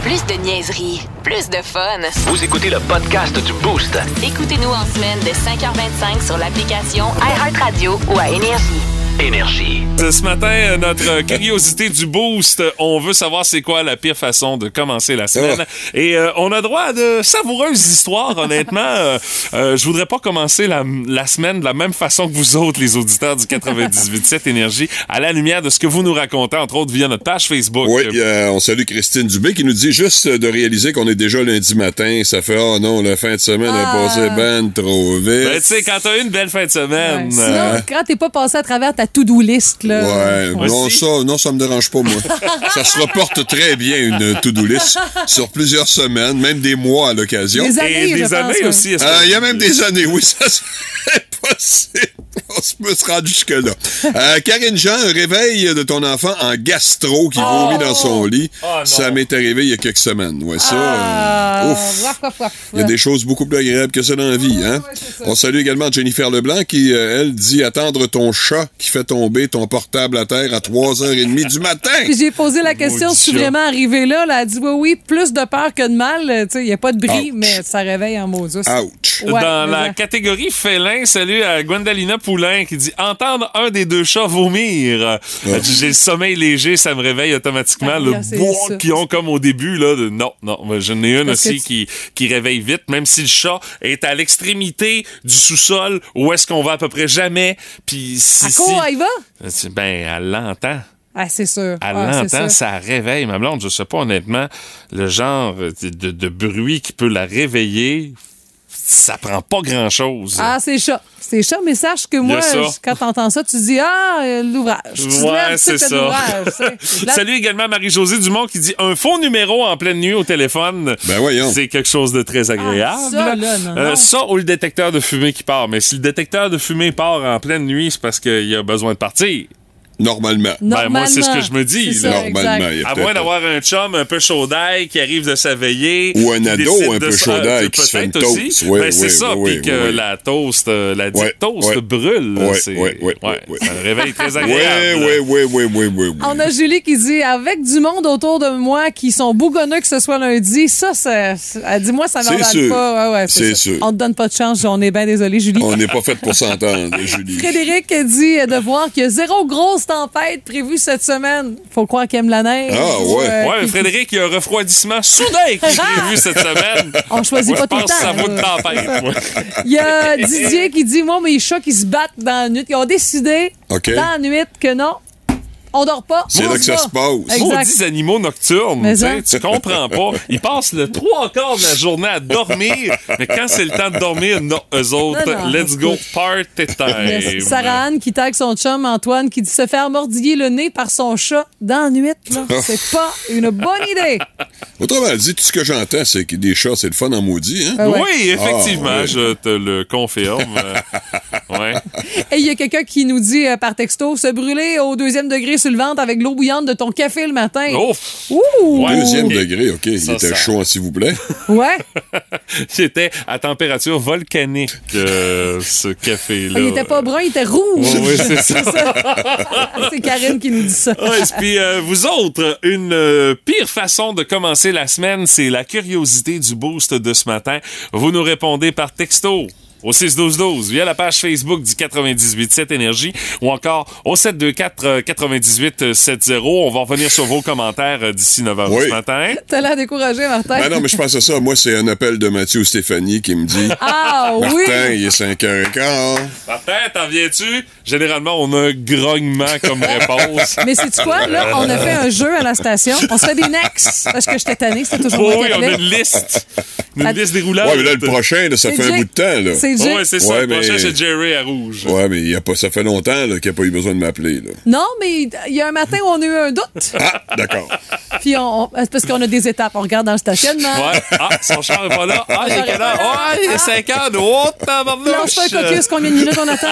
Plus de niaiserie, plus de fun. Vous écoutez le podcast du Boost. Écoutez-nous en semaine de 5h25 sur l'application iHeartRadio ou à Énergie. Énergie. Ce matin, euh, notre curiosité du boost, on veut savoir c'est quoi la pire façon de commencer la semaine. Et euh, on a droit à de savoureuses histoires, honnêtement. <laughs> Euh, euh, je voudrais pas commencer la, la semaine de la même façon que vous autres, les auditeurs du 98.7 Énergie, à la lumière de ce que vous nous racontez, entre autres via notre page Facebook. Oui, euh, on salue Christine Dubé qui nous dit juste de réaliser qu'on est déjà lundi matin. Ça fait, oh non, la fin de semaine Ah. est passée ben trop vite. Ben, tu sais, quand t'as eu une belle fin de semaine. Ouais. euh, Sinon, quand t'es pas passé à travers ta to-do list, là. Ouais, non, ça, non, ça me dérange pas, moi. <laughs> ça se reporte très bien, une to-do list, sur plusieurs semaines, même des mois à l'occasion. Des années, et je des pense, années ouais. aussi. est-ce que- Euh, Il y a même des années, oui, ça serait <laughs> possible. <laughs> On se peut se rendre jusque-là. Euh, Karine Jean, un réveil de ton enfant en gastro qui vomit dans son lit. Oh non. ça m'est arrivé il y a quelques semaines. Ouais, ça, Ah, euh, ouf. waf, waf, waf. Il y a des choses beaucoup plus agréables que ça dans la vie, hein? On salue également Jennifer Leblanc qui, euh, elle, dit attendre ton chat qui fait tomber ton portable à terre à 3h30 du matin. Puis j'ai posé la question, je suis vraiment arrivé là, là. Elle a dit oui, oui, plus de peur que de mal. Il n'y a pas de bris, Ouch. mais ça réveille en maudit. Ouch. Ouais, Dans la catégorie félin, salut à Gwendalina Poulain qui dit entendre un des deux chats vomir. Dit, J'ai le sommeil léger, ça me réveille automatiquement. Ah, le bois qu'ils ont comme au début là. De, non, non, j'en ai une Parce aussi tu- qui qui réveille vite, même si le chat est à l'extrémité du sous-sol où est-ce qu'on va à peu près jamais. Puis si, À si- quoi elle va? ben elle l'entend. Ah, c'est sûr. Elle Ah, l'entend, ça. ça réveille ma blonde. Je sais pas honnêtement le genre de, de- de bruit qui peut la réveiller. Ça prend pas grand chose. Ah, c'est chat. C'est chat, mais sache que moi, ça. je- quand t'entends ça, tu dis Ah, euh, l'ouvrage. Ouais, c'est ça. <laughs> Salut également Marie-Josée Dumont qui dit un faux numéro en pleine nuit au téléphone. Ben voyons. C'est quelque chose de très agréable. Ah, ça, là, non, Euh, non. ça ou le détecteur de fumée qui part. Mais si le détecteur de fumée part en pleine nuit, c'est parce qu'il a besoin de partir. Normalement. Ben, moi, c'est ce que je me dis, ça, Normalement. exact. il y a À moins d'avoir un chum un peu chaud d'ail qui arrive de s'éveiller. Ou un ado un peu chaud d'ail qui se fait une aussi. Oui, Ben, c'est oui, ça, oui, puis oui, que oui. la toast, euh, la dite toast brûle. Ouais, ouais. c'est un réveil très Oui, agréable. oui, oui, oui, oui, oui, oui. On a Julie qui dit avec du monde autour de moi qui sont bougonneux que ce soit lundi, ça, ça elle dit moi ça sûr. pas. Ouais, ouais, C'est sûr. On te donne pas de chance, on est bien désolé Julie. On n'est pas fait pour s'entendre, <laughs> Julie. Frédéric dit de voir qu'il y a zéro grosse tempête prévue cette semaine. Faut croire qu'il aime la neige. Ah, ouais. Euh, Ouais, qui- Frédéric, il y a un refroidissement soudain qui est prévu cette semaine. <laughs> On choisit Moi, pas tout le que ça temps. vaut une tempête. <laughs> Il y a Didier qui dit Moi, mes chats qui se battent dans la nuit, ils ont décidé dans la nuit que non, on dort pas. C'est on là que ça va. se passe. Maudits animaux nocturnes, Mais tu sais, ça. tu comprends pas. Ils passent le trois quarts de la journée à dormir, mais quand c'est le temps de dormir, non, eux autres, Non, non, let's go, party time. Sarah Anne qui tague son chum Antoine qui dit se faire mordiller le nez par son chat dans la nuit. là. C'est pas une bonne idée. Autrement dit, tout ce que j'entends, c'est que des chats, c'est le fun en maudit, hein? Ah ouais. Oui, effectivement, Ah, ouais. je te le confirme. <laughs> Ouais. Et il y a quelqu'un qui nous dit euh, par texto se brûler au deuxième degré sur le ventre avec l'eau bouillante de ton café le matin. Oh, Ouh! Ouais. Deuxième degré, OK. Il Ça, était ça- chaud, s'il vous plaît. <laughs> Ouais. <laughs> j'étais à température volcanique, euh, ce café-là. Il était pas brun, il était rouge. Oui, <laughs> c'est ça. C'est Karine qui nous dit ça. Ouais, puis euh, vous autres, une euh, pire façon de commencer la semaine, c'est la curiosité du boost de ce matin. Vous nous répondez par texto au 6-12-12 via la page Facebook du 98.7 Énergie ou encore au 724-9870. On va revenir sur vos commentaires euh, d'ici 9h Oui. ce matin. T'as l'air découragé, Martin. Ben non, mais je pense à ça. Moi, c'est un appel de Mathieu ou Stéphanie qui me dit Ah oui! Martin, il est 5h15. Martin, t'en viens-tu? Généralement, on a un grognement comme réponse. Mais c'est quoi, là? On a fait un jeu à la station. On se fait des next. Parce que j'étais tannée, c'était toujours Oh moi oui, on a une liste. Une liste déroulante. Ouais, mais là, le prochain, là, ça fait un bout de temps, là. C'est. Ouais, c'est ça. Ouais, le prochain, c'est Jerry à rouge. Ouais, mais il y a pas, ça fait longtemps là, qu'il n'a pas eu besoin de m'appeler. là. Non, mais il y a un matin où on a eu un doute. Ah, d'accord. Puis on, on- c'est parce qu'on a des étapes. On regarde dans le stationnement. Ouais. Ah, son char est pas là. Ah, il est quelle heure? Ah, il est 5 heures. Oh. Lance pas un caucus, combien de minutes on attend?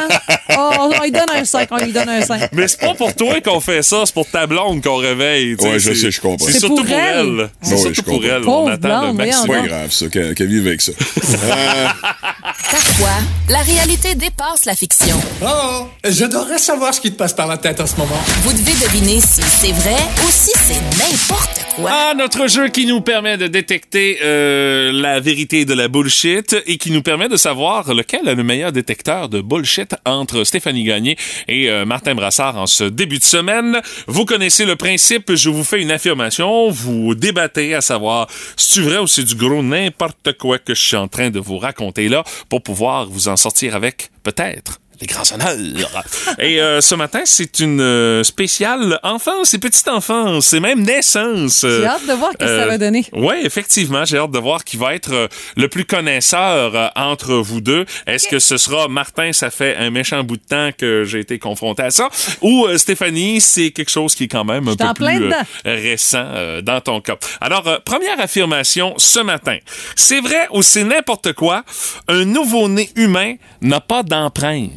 Oh, on, on lui donne un 5, on lui donne un 5. Mais c'est pas pour toi qu'on fait ça, c'est pour ta blonde qu'on réveille. Ouais, je sais, je comprends. C'est surtout pour elle. elle. C'est Ouais, surtout je pour comprends. elle. Pauvre On attend le blonde, C'est maximum. pas grave, ça, qu'elle qu'elle vive avec ça. Euh, <laughs> Parfois, la réalité dépasse la fiction. Oh, j'adorerais savoir ce qui te passe par la tête en ce moment. Vous devez deviner si c'est vrai ou si c'est n'importe Ah, notre jeu qui nous permet de détecter euh, la vérité de la bullshit et qui nous permet de savoir lequel est le meilleur détecteur de bullshit entre Stéphanie Gagné et euh, Martin Brassard en ce début de semaine. Vous connaissez le principe, je vous fais une affirmation, vous débattez à savoir si c'est vrai ou c'est du gros n'importe quoi que je suis en train de vous raconter là pour pouvoir vous en sortir avec peut-être les grands honneurs. <laughs> Et euh, ce matin, c'est une euh, spéciale enfance et petite enfance, c'est même naissance. J'ai hâte de voir ce que ça va donner. Oui, effectivement, j'ai hâte de voir qui va être euh, le plus connaisseur euh, entre vous deux. Est-ce que ce sera Martin, ça fait un méchant bout de temps que j'ai été confronté à ça, ou euh, Stéphanie, c'est quelque chose qui est quand même un peu plus euh, récent euh, dans ton cas. Alors, euh, première affirmation ce matin. C'est vrai ou c'est n'importe quoi, un nouveau-né humain n'a pas d'empreinte.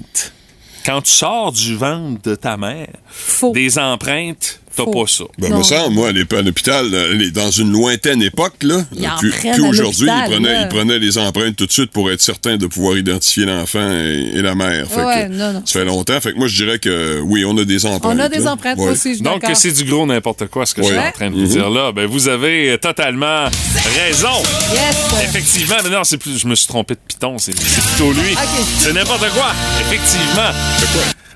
Quand tu sors du ventre de ta mère, Faux. des empreintes, t'as pas ça. Ben, Non. me semble, moi, à l'ép- à l'hôpital, euh, les- dans une lointaine époque, là, en plus, aujourd'hui, ils prenaient, ils prenaient les empreintes tout de suite pour être certain de pouvoir identifier l'enfant et, et la mère. Fait Ouais, que, non, non. Ça fait longtemps. Fait que moi, je dirais que oui, on a des empreintes. On a des là. empreintes, Ouais. aussi, je Donc, c'est du gros n'importe quoi, ce que je suis en train de vous dire là. Ben, vous avez totalement raison. Yes! Effectivement, mais non, c'est plus, je me suis trompé de piton, c'est plutôt lui. C'est n'importe quoi. Effectivement.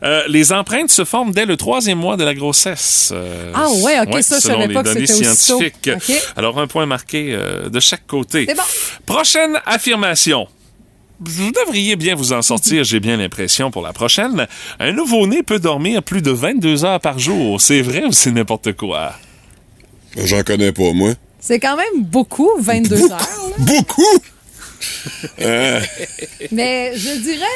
Euh, les empreintes se forment dès le troisième mois de la grossesse. Euh, Ah ouais, ok, ça, je selon savais les pas que données c'était aussi tôt. scientifiques. Alors, un point marqué euh, de chaque côté. Bon. Prochaine affirmation. Vous devriez bien vous en sortir, j'ai bien l'impression, pour la prochaine. Un nouveau-né peut dormir plus de 22 heures par jour. C'est vrai ou c'est n'importe quoi? J'en connais pas, moi. C'est quand même beaucoup, 22 heures. là. Beaucoup! <laughs> Euh, Mais je dirais,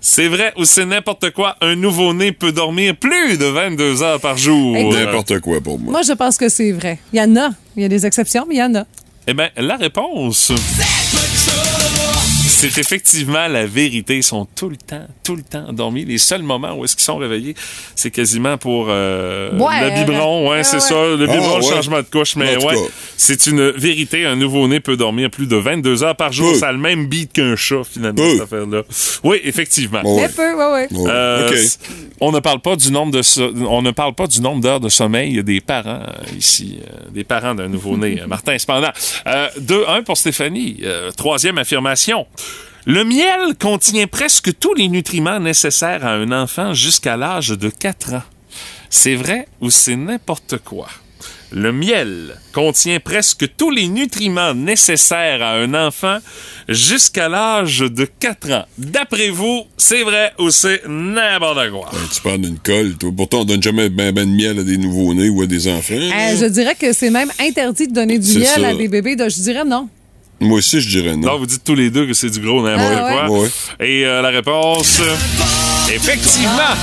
C'est vrai ou c'est n'importe quoi? Un nouveau-né peut dormir plus de 22 heures par jour. N'importe quoi pour moi. moi, je pense que c'est vrai. Il y en a. Il y a des exceptions, mais il y en a. Eh bien, la réponse. <laughs> C'est effectivement la vérité. Ils sont tout le temps, tout le temps endormis. Les seuls moments où est-ce qu'ils sont réveillés, c'est quasiment pour euh, Ouais, le biberon. Ouais, ouais, c'est ouais. ça. Le Ah, biberon, le changement de couche. Mais ouais, c'est une vérité. Un nouveau-né peut dormir plus de 22 heures par jour. Peu. Ça a le même beat qu'un chat, finalement, Peu. cette affaire-là. Oui, effectivement. Bon, Mais ouais. peu, ouais, ouais. Euh, On ne parle pas du nombre de so- on ne parle pas du nombre d'heures de sommeil des parents euh, ici, euh, des parents d'un nouveau-né. Euh, Martin, cependant, euh, 2-1 pour Stéphanie. Euh, troisième affirmation. Le miel contient presque tous les nutriments nécessaires à un enfant jusqu'à l'âge de 4 ans. C'est vrai ou c'est n'importe quoi? Le miel contient presque tous les nutriments nécessaires à un enfant jusqu'à l'âge de 4 ans. D'après vous, c'est vrai ou c'est n'importe quoi? Ben, tu parles d'une colle, toi. Pourtant, on donne jamais ben, ben de miel à des nouveaux-nés ou à des enfants. Euh, je dirais que c'est même interdit de donner du miel ça. à des bébés. de- je dirais non. Moi aussi, je dirais non. Non, vous dites tous les deux que c'est du gros n'importe Ah, quoi. ouais. Et euh, la réponse, effectivement.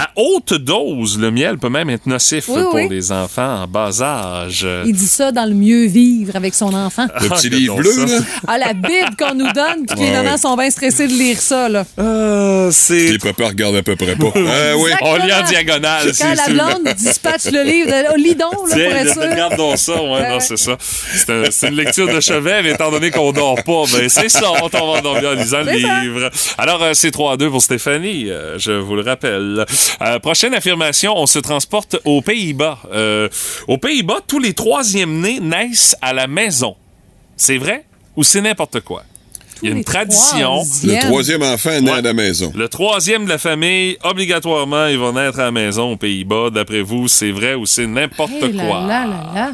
À haute dose, le miel peut même être nocif Oui, pour oui. les enfants en bas âge. Il dit ça dans le mieux vivre avec son enfant. Le petit Ah, livre bleu, ça. là. Ah, la Bible qu'on nous donne, puis les mamans sont bien stressés de lire ça, là. Euh, c'est... Les papas regardent à peu près pas. Euh, <laughs> oui. On lit en diagonale. Quand c'est la sûr. blonde dispatche le livre, oh, lis donc, là, pour être sûr. Tiens, regarde donc ça. Ouais, non, c'est ça. C'est un- c'est une lecture de chevet, mais étant donné qu'on dort pas, ben c'est ça, on t'en va endormir en lisant le ça. livre. Alors, euh, c'est 3-2 pour Stéphanie, euh, je vous le rappelle. Euh, prochaine affirmation, on se transporte aux Pays-Bas. Euh, aux Pays-Bas, tous les troisièmes nés naissent à la maison. C'est vrai ou c'est n'importe quoi? Il y a une tradition. Le troisième enfant est né Ouais. à la maison. Le troisième de la famille, obligatoirement, il va naître à la maison aux Pays-Bas. D'après vous, c'est vrai ou c'est n'importe Hey quoi? là là là.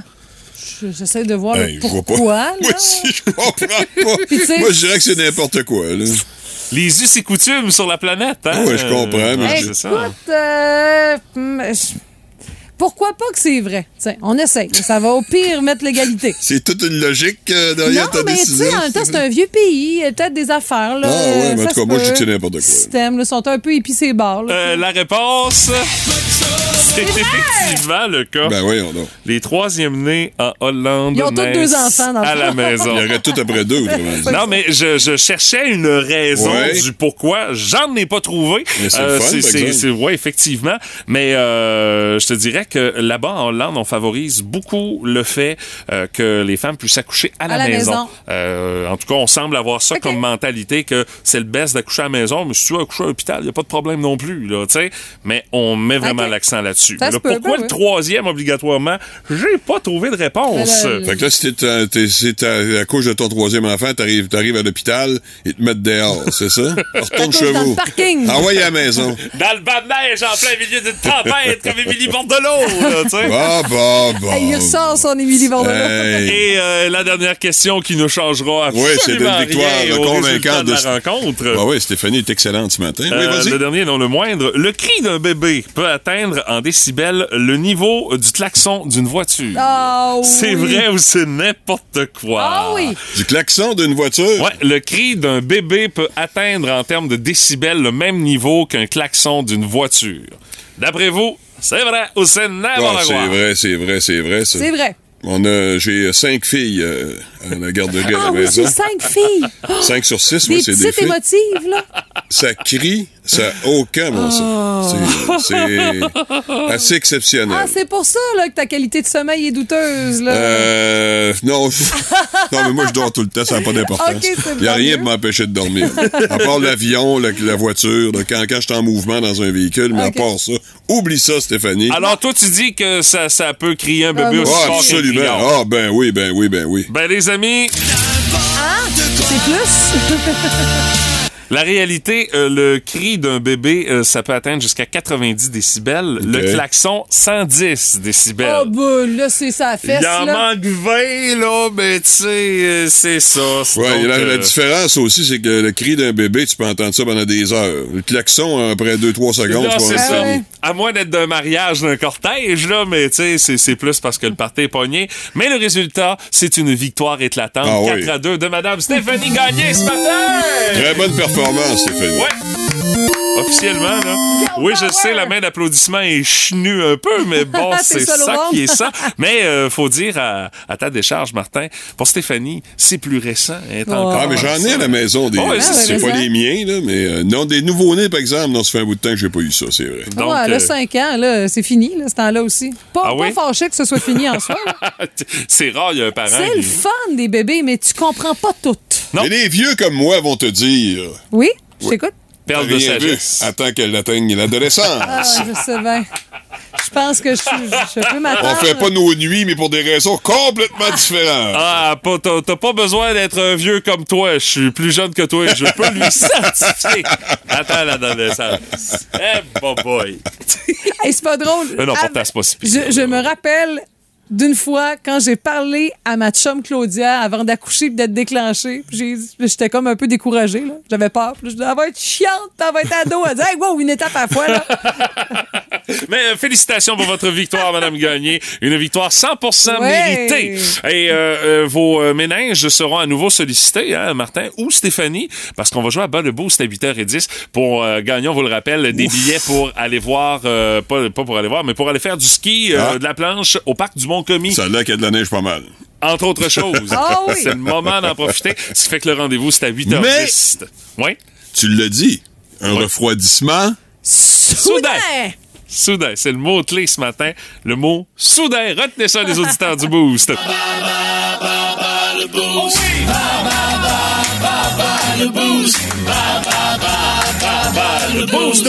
Je- J'essaie de voir le Hey, je vois pas. pourquoi, <laughs> là. Moi aussi, je comprends pas. <laughs> Moi, je dirais que c'est n'importe quoi, là. Les us et coutumes sur la planète, hein? Ouais, je comprends, mais c'est ça. Écoute, euh, je- pourquoi pas que c'est vrai? Tiens, on essaye. Ça va au pire mettre l'égalité. <laughs> C'est toute une logique euh, derrière Non, ta mais tu décision. sais, en même temps, c'est un vieux pays. Il y a peut-être des affaires, là. Ah ouais, mais en tout cas, moi, je dis n'importe quoi. Système, là, sont un peu épicés. Euh, la réponse, c'est effectivement le cas. Ben voyons donc. Les troisièmes nés en Hollande Ils ont tous deux enfants, dans à la maison. Il y aurait tout après deux. Non, mais je, je cherchais une raison Ouais. du pourquoi. J'en ai pas trouvé. Mais c'est ouais, effectivement. Mais euh, je te dirais que là-bas, en Hollande, on favorise beaucoup le fait euh, que les femmes puissent accoucher à la, À la maison. maison. Euh, en tout cas, on semble avoir ça comme mentalité que c'est le best d'accoucher à la maison, mais si tu veux accoucher à l'hôpital, il n'y a pas de problème non plus. Là, tu sais. mais on met vraiment l'accent là-dessus. Là, pourquoi le oui. troisième obligatoirement? J'ai pas trouvé de réponse. Euh, Fait que là, si t'es, t'es- si t'es à cause de ton troisième enfant, t'arrives, t'arrives à l'hôpital, ils te mettent dehors, <laughs> c'est ça? Retourne chez dans vous. le parking. Ah à la maison. <laughs> Dans le bas de neige, en plein milieu d'une tempête, comme Émilie Bordelot, tu sais. Bah, bah, bah. Hey, il ressort son Émilie Bordelot. Hey. Et euh, la dernière question qui ne changera absolument Oui, c'est une victoire rien au convaincante résultat de de- la rencontre. Bah oui, Stéphanie est excellente ce matin. Oui, Euh, vas-y. le dernier, non le moindre. Le cri d'un bébé peut atteindre en décibels le niveau du klaxon d'une voiture. Ah oui. C'est vrai ou c'est n'importe quoi? Ah oui. Du klaxon d'une voiture? Ouais, le cri d'un bébé peut atteindre en termes de décibels le même niveau qu'un klaxon d'une voiture. D'après vous, c'est vrai ou c'est Ah, n'importe quoi? c'est vrai, c'est vrai, c'est vrai. C'est vrai. On a, j'ai cinq filles euh, la garderie à Ah la oui, maison. cinq filles. <gasps> Cinq sur six, Des oui, c'est des petites filles. émotives, là. Ça crie, ça a aucun bon sens. Oh. C'est- C'est assez <laughs> exceptionnel. Ah, c'est pour ça là, que ta qualité de sommeil est douteuse. Là. Euh, non, <laughs> non, mais moi je dors tout le temps, ça n'a pas d'importance. Il n'y a rien pour m'empêcher de dormir. À part l'avion, la, la voiture, là, quand, quand je suis en mouvement dans un véhicule, mais à part ça, oublie ça, Stéphanie. Alors, toi, tu dis que ça, ça peut crier un bébé Ah, aussi Ah, fort absolument. Ah, ben oui, ben oui, ben oui. Ben, les amis, C'est plus? <laughs> la réalité, euh, le cri d'un bébé, euh, ça peut atteindre jusqu'à 90 décibels. Le klaxon, 110 décibels. oh, bah, là, c'est sa fesse. Il en là. manque 20, là, mais tu sais, euh, c'est ça. C'est Ouais, donc, la, la différence aussi, c'est que le cri d'un bébé, tu peux entendre ça pendant des heures. Le klaxon, après 2-3 secondes, là, tu c'est vas ça. entendre. À moins d'être d'un mariage, d'un cortège, là, mais tu sais, c'est- c'est plus parce que le party est pogné. Mais le résultat, c'est une victoire éclatante. Ah 4 oui. à 2 de Madame Stéphanie Gagné ce matin! Très bonne performance, Stéphanie? Ouais. officiellement, là. Oui, je sais, la main d'applaudissement est chenue un peu, mais <laughs> bon, c'est ça qui est ça. Mais euh, faut dire à, à ta décharge, Martin, pour Stéphanie, c'est plus récent. Oh. encore Ah, mais j'en ai à la maison des. Oh, ouais, c'est pas les miens, là, mais euh, non, des nouveaux-nés, par exemple, non, ça fait un bout de temps que j'ai pas eu ça, c'est vrai. Donc, ouais, là, euh, 5 ans, là, c'est fini, là, ce temps-là aussi. Pas, Ah pas fâché que ce soit fini en soi. <laughs> c'est rare, il y a un parent C'est le fun des bébés, mais tu comprends pas tout. Non. Mais les vieux comme moi vont te dire. Oui? Je t'écoute? Perle de sagesse. Attends qu'elle atteigne l'adolescence. Ah, je sais bien. Je pense que je, suis- je peux On m'attendre. fait pas nos nuits, mais pour des raisons complètement différentes. Ah, pas- t'as pas besoin d'être un vieux comme toi. Je suis plus jeune que toi. Je peux lui certifier. Attends l'adolescence. Eh, bon boy. Hey, c'est pas drôle. Mais non, Ah, pourtant, c'est pas si pire, Je, je me rappelle d'une fois quand j'ai parlé à ma chum Claudia avant d'accoucher et d'être déclenchée. J'étais comme un peu découragée. J'avais peur. Puis je dis, elle va être chiante, elle va être ado. Elle dit, hey, wow, une étape à la fois. Là. <laughs> Mais euh, félicitations pour votre victoire, Madame Gagné. Une victoire 100% Ouais. méritée. Et euh, euh, vos euh, ménages seront à nouveau sollicités, hein, Martin ou Stéphanie, parce qu'on va jouer à bas le boost à 8h10 pour euh, gagner, on vous le rappelle, des billets pour aller voir, euh, pas, pas pour aller voir, mais pour aller faire du ski, euh, Ah. de la planche au parc du Mont-Commis. Ça a l'air qu'il y a de la neige pas mal. entre autres choses. Ah oui. C'est le moment d'en profiter. Ce qui fait que le rendez-vous, c'est à 8h10. Oui. Tu l'as dit, un refroidissement. Soudain. Soudain. C'est le mot-clé ce matin. Le mot soudain. Retenez ça, les auditeurs du Boost. Le Boost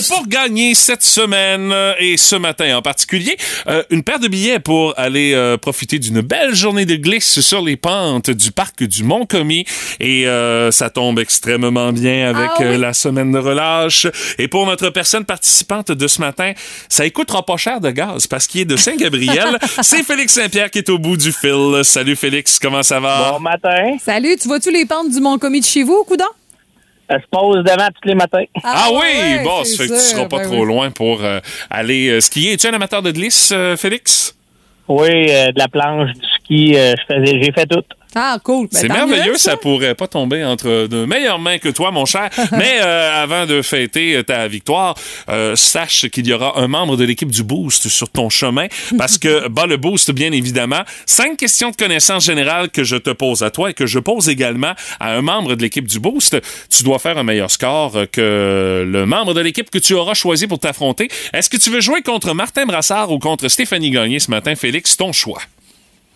pour gagner cette semaine euh, et ce matin en particulier, euh, une paire de billets pour aller euh, profiter d'une belle journée de glisse sur les pentes du parc du Mont-Commis. Et euh, ça tombe extrêmement bien avec Ah oui. euh, la semaine de relâche. Et pour notre personne participante de ce matin, ça écoutera pas cher de gaz parce qu'il est de Saint-Gabriel. <laughs> C'est Félix Saint-Pierre qui est au bout du fil. Salut Félix, comment ça va? Bon matin. Salut, tu vois-tu les pentes du Mont-Commis de chez vous, coudon? Elle se pose devant tous les matins. Ah, oui, ouais, bon, ça fait que tu seras pas ben trop oui. loin pour euh, aller euh, skier. Es-tu un amateur de glisse, euh, Félix? Oui, euh, de la planche, du ski, euh, je faisais, j'ai fait tout. Ah, cool. Ben, C'est merveilleux, mieux, ça. pourrait pas tomber entre de meilleures mains que toi, mon cher. <laughs> Mais euh, avant de fêter euh, ta victoire, euh, sache qu'il y aura un membre de l'équipe du Boost sur ton chemin parce que <laughs> bas le Boost, bien évidemment. Cinq questions de connaissance générale que je te pose à toi et que je pose également à un membre de l'équipe du Boost. Tu dois faire un meilleur score euh, que le membre de l'équipe que tu auras choisi pour t'affronter. Est-ce que tu veux jouer contre Martin Brassard ou contre Stéphanie Gagné ce matin, Félix? Ton choix.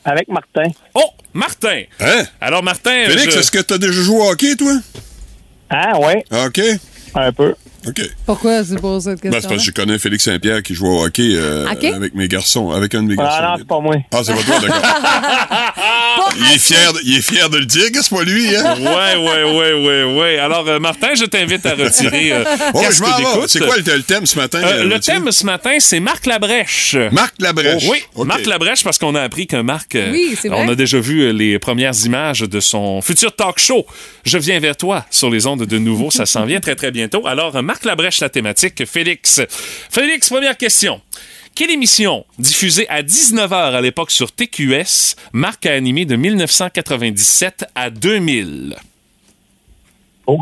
Avec Martin. Oh, Martin! Hein? Alors, Martin... Félix, je- est-ce que t'as déjà joué au hockey, toi? Ah, ouais, OK. un peu. OK. Pourquoi c'est pour cette Ben, c'est question parce que je connais Félix Saint-Pierre qui joue au hockey euh, OK. avec mes garçons, avec un de mes garçons. Ah non, c'est pas moi. Ah, c'est pas toi, d'accord. <laughs> il, est fier de, il est fier de le dire que c'est pas lui, hein? Ouais, ouais, ouais, ouais, ouais. Alors, euh, Martin, je t'invite à retirer euh, Oh, je m'en. C'est quoi le, le thème ce matin? Euh, le thème ce matin, c'est Marc Labrèche. Marc Labrèche. Oui. Marc Labrèche, parce qu'on a appris que Marc, euh, Oui, c'est vrai. on a déjà vu les premières images de son futur talk show. Je viens vers toi sur les ondes de nouveau. Ça s'en vient très, très bientôt. Alors, euh, Marc Labrèche, la thématique, Félix. Félix, première question. Quelle émission, diffusée à 19h à l'époque sur TQS, Marc a animé de 1997 à 2000? Oh.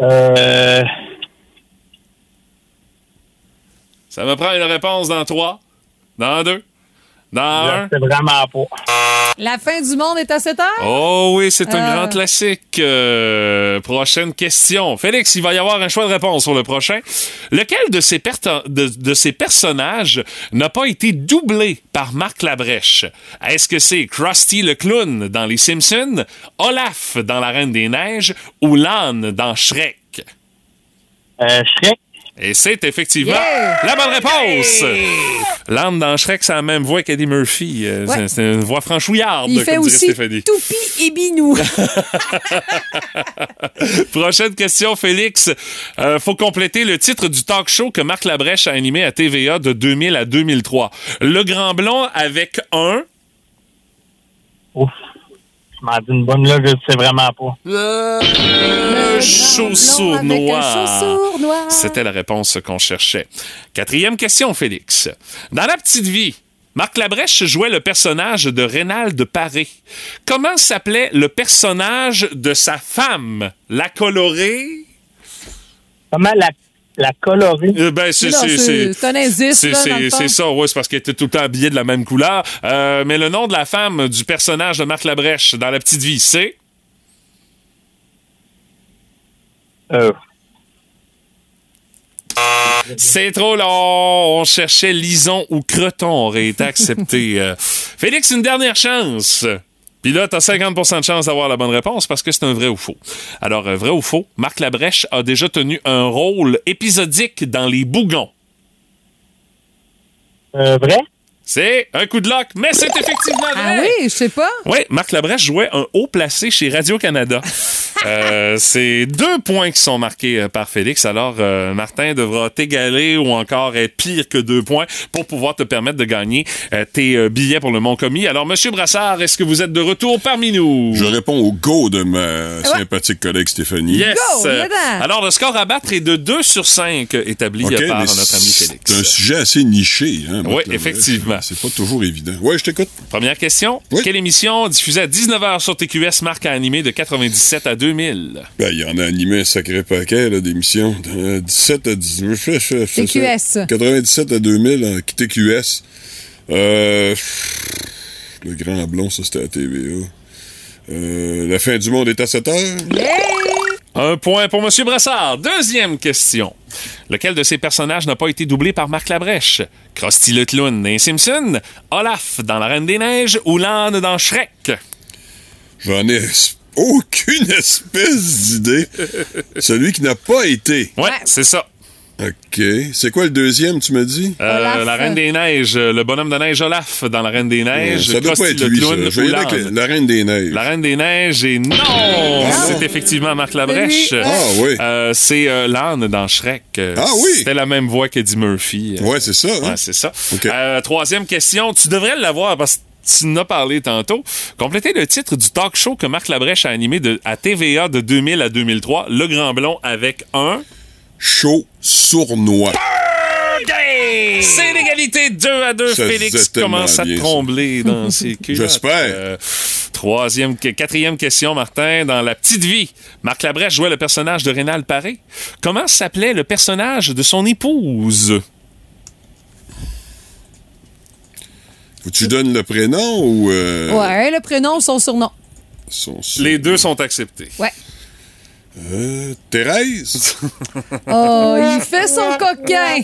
Euh, Ça me prend une réponse dans 3, dans 2, dans 1. c'est vraiment pas. La fin du monde est à 7 heures? Oh oui, c'est un Euh. grand classique. Euh, prochaine question. Félix, il va y avoir un choix de réponse pour le prochain. Lequel de ces, perto- de, de ces personnages n'a pas été doublé par Marc Labrèche? Est-ce que c'est Krusty le clown dans Les Simpsons, Olaf dans La Reine des Neiges ou Lan dans Shrek? Euh, Shrek. Et c'est effectivement Yeah! la bonne réponse. L'âme dans Shrek, c'est la même voix qu'Eddie Murphy. Euh, Ouais. c'est- une voix franchouillarde, Il fait comme aussi Stéphanie. Toupi et Binou. <laughs> Prochaine question, Félix. Euh, faut compléter le titre du talk show que Marc Labrèche a animé à TVA de 2000 à 2003. Le Grand Blond avec un... Ouf. Je m'en dis une bonne là, je sais vraiment pas. Le chausseau Avec un noir. C'était la réponse qu'on cherchait. Quatrième question, Félix. Dans La Petite Vie, Marc Labrèche jouait le personnage de Rénal Paré. Comment s'appelait le personnage de sa femme, la colorée? Comment la, La colorée. Euh, ben, c'est Non, c'est- c'est- c'est un indice, c'est- ça, ouais, c'est parce qu'elle était tout le temps habillée de la même couleur. Euh, mais le nom de la femme du personnage de Marc Labrèche dans La Petite Vie, c'est... Euh, C'est trop long. On cherchait Lison ou Creton aurait été accepté. Euh, <laughs> Félix, une dernière chance. Puis là, t'as 50% de chance d'avoir la bonne réponse parce que c'est un vrai ou faux. Alors, euh, vrai ou faux, Marc Labrèche a déjà tenu un rôle épisodique dans Les Bougons. euh, vrai? C'est un coup de lock, mais c'est effectivement vrai. Ah oui, je sais pas. Oui, Marc Labrèche jouait un haut placé chez Radio-Canada. <laughs> Euh, c'est deux points qui sont marqués euh, par Félix. Alors, euh, Martin devra t'égaler ou encore être pire que deux points pour pouvoir te permettre de gagner euh, tes euh, billets pour le Mont-Commis. Alors, Monsieur Brassard, est-ce que vous êtes de retour parmi nous? Je réponds au go de ma sympathique collègue Stéphanie. Yes! Go, là-dedans. Alors, le score à battre est de 2 sur 5 établi par notre ami c'est Félix. un sujet assez niché. Hein, Oui, effectivement. C'est pas toujours évident. Ouais, je t'écoute. Première question. Oui. Quelle émission diffusée à 19h sur TQS marque à animer de 97 à 2000? Ben, il y en a animé un sacré paquet là, d'émissions. Euh, 17 à 18. TQS. 97 à 2000 en TQS. Euh, le Grand Blond, ça c'était à TVA. Euh, la fin du monde est à 7 heures. Un point pour M. Brassard. Deuxième question. Lequel de ces personnages n'a pas été doublé par Marc Labrèche? Krusty le Clown dans les Simpsons, Olaf dans La Reine des Neiges ou l'âne dans Shrek? J'en ai aucune espèce d'idée. <laughs> Celui qui n'a pas été. Ouais, c'est ça. OK. C'est quoi le deuxième, tu m'as dit? Euh, la Reine des Neiges, le bonhomme de neige Olaf dans La Reine des Neiges, ça doit pas être le lui, ça. Clown Je vais avec la, la Reine des Neiges. La Reine des Neiges et non, c'est effectivement Marc Labrèche. Oui. Ah oui. Euh, c'est euh, l'âne dans Shrek. Ah oui. C'était la même voix qu'Eddie Murphy. Ouais, c'est ça. hein? Ouais, c'est ça. OK. Euh, troisième question. Tu devrais l'avoir parce que tu en as parlé tantôt. Complétez le titre du talk show que Marc Labrèche a animé de, à TVA de 2000 à 2003, Le Grand Blond, avec un... Chaud sournois. C'est l'égalité 2 à 2. Ça Félix commence à ça. trembler dans <laughs> ses culottes. J'espère. Euh, troisième, quatrième question, Martin. Dans La Petite Vie, Marc Labrèche jouait le personnage de Rénal Paré. Comment s'appelait le personnage de son épouse? Faut que tu donnes le prénom ou euh, Ouais, le prénom ou son surnom. son Les deux sont acceptés. Ouais. Euh, Thérèse? <laughs> Oh, il fait son coquin.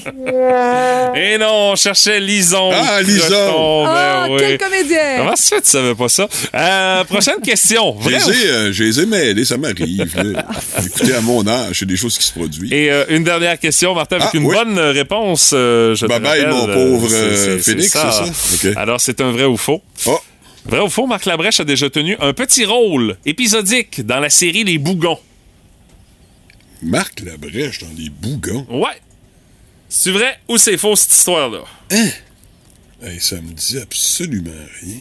Et non, on cherchait Lison. Ah, Lison. Ben Ah, oui. quel comédien. Comment ça fait tu savais pas ça? Euh, prochaine question. J'ai euh, j'ai les ai mêlés, ça m'arrive. <laughs> Écoutez, à mon âge, c'est des choses qui se produisent. Et euh, une dernière question, Martin, avec Ah, une oui. bonne réponse. euh, je Bye bye, mon pauvre, euh, c'est- Félix, c'est ça? Alors, c'est un vrai ou faux? Oh, Vrai ou faux, Marc Labrèche a déjà tenu un petit rôle épisodique dans la série Les Bougons. Marc Labrèche dans les bougons. Ouais. C'est vrai ou c'est faux, cette histoire-là? Hey, ça me dit absolument rien.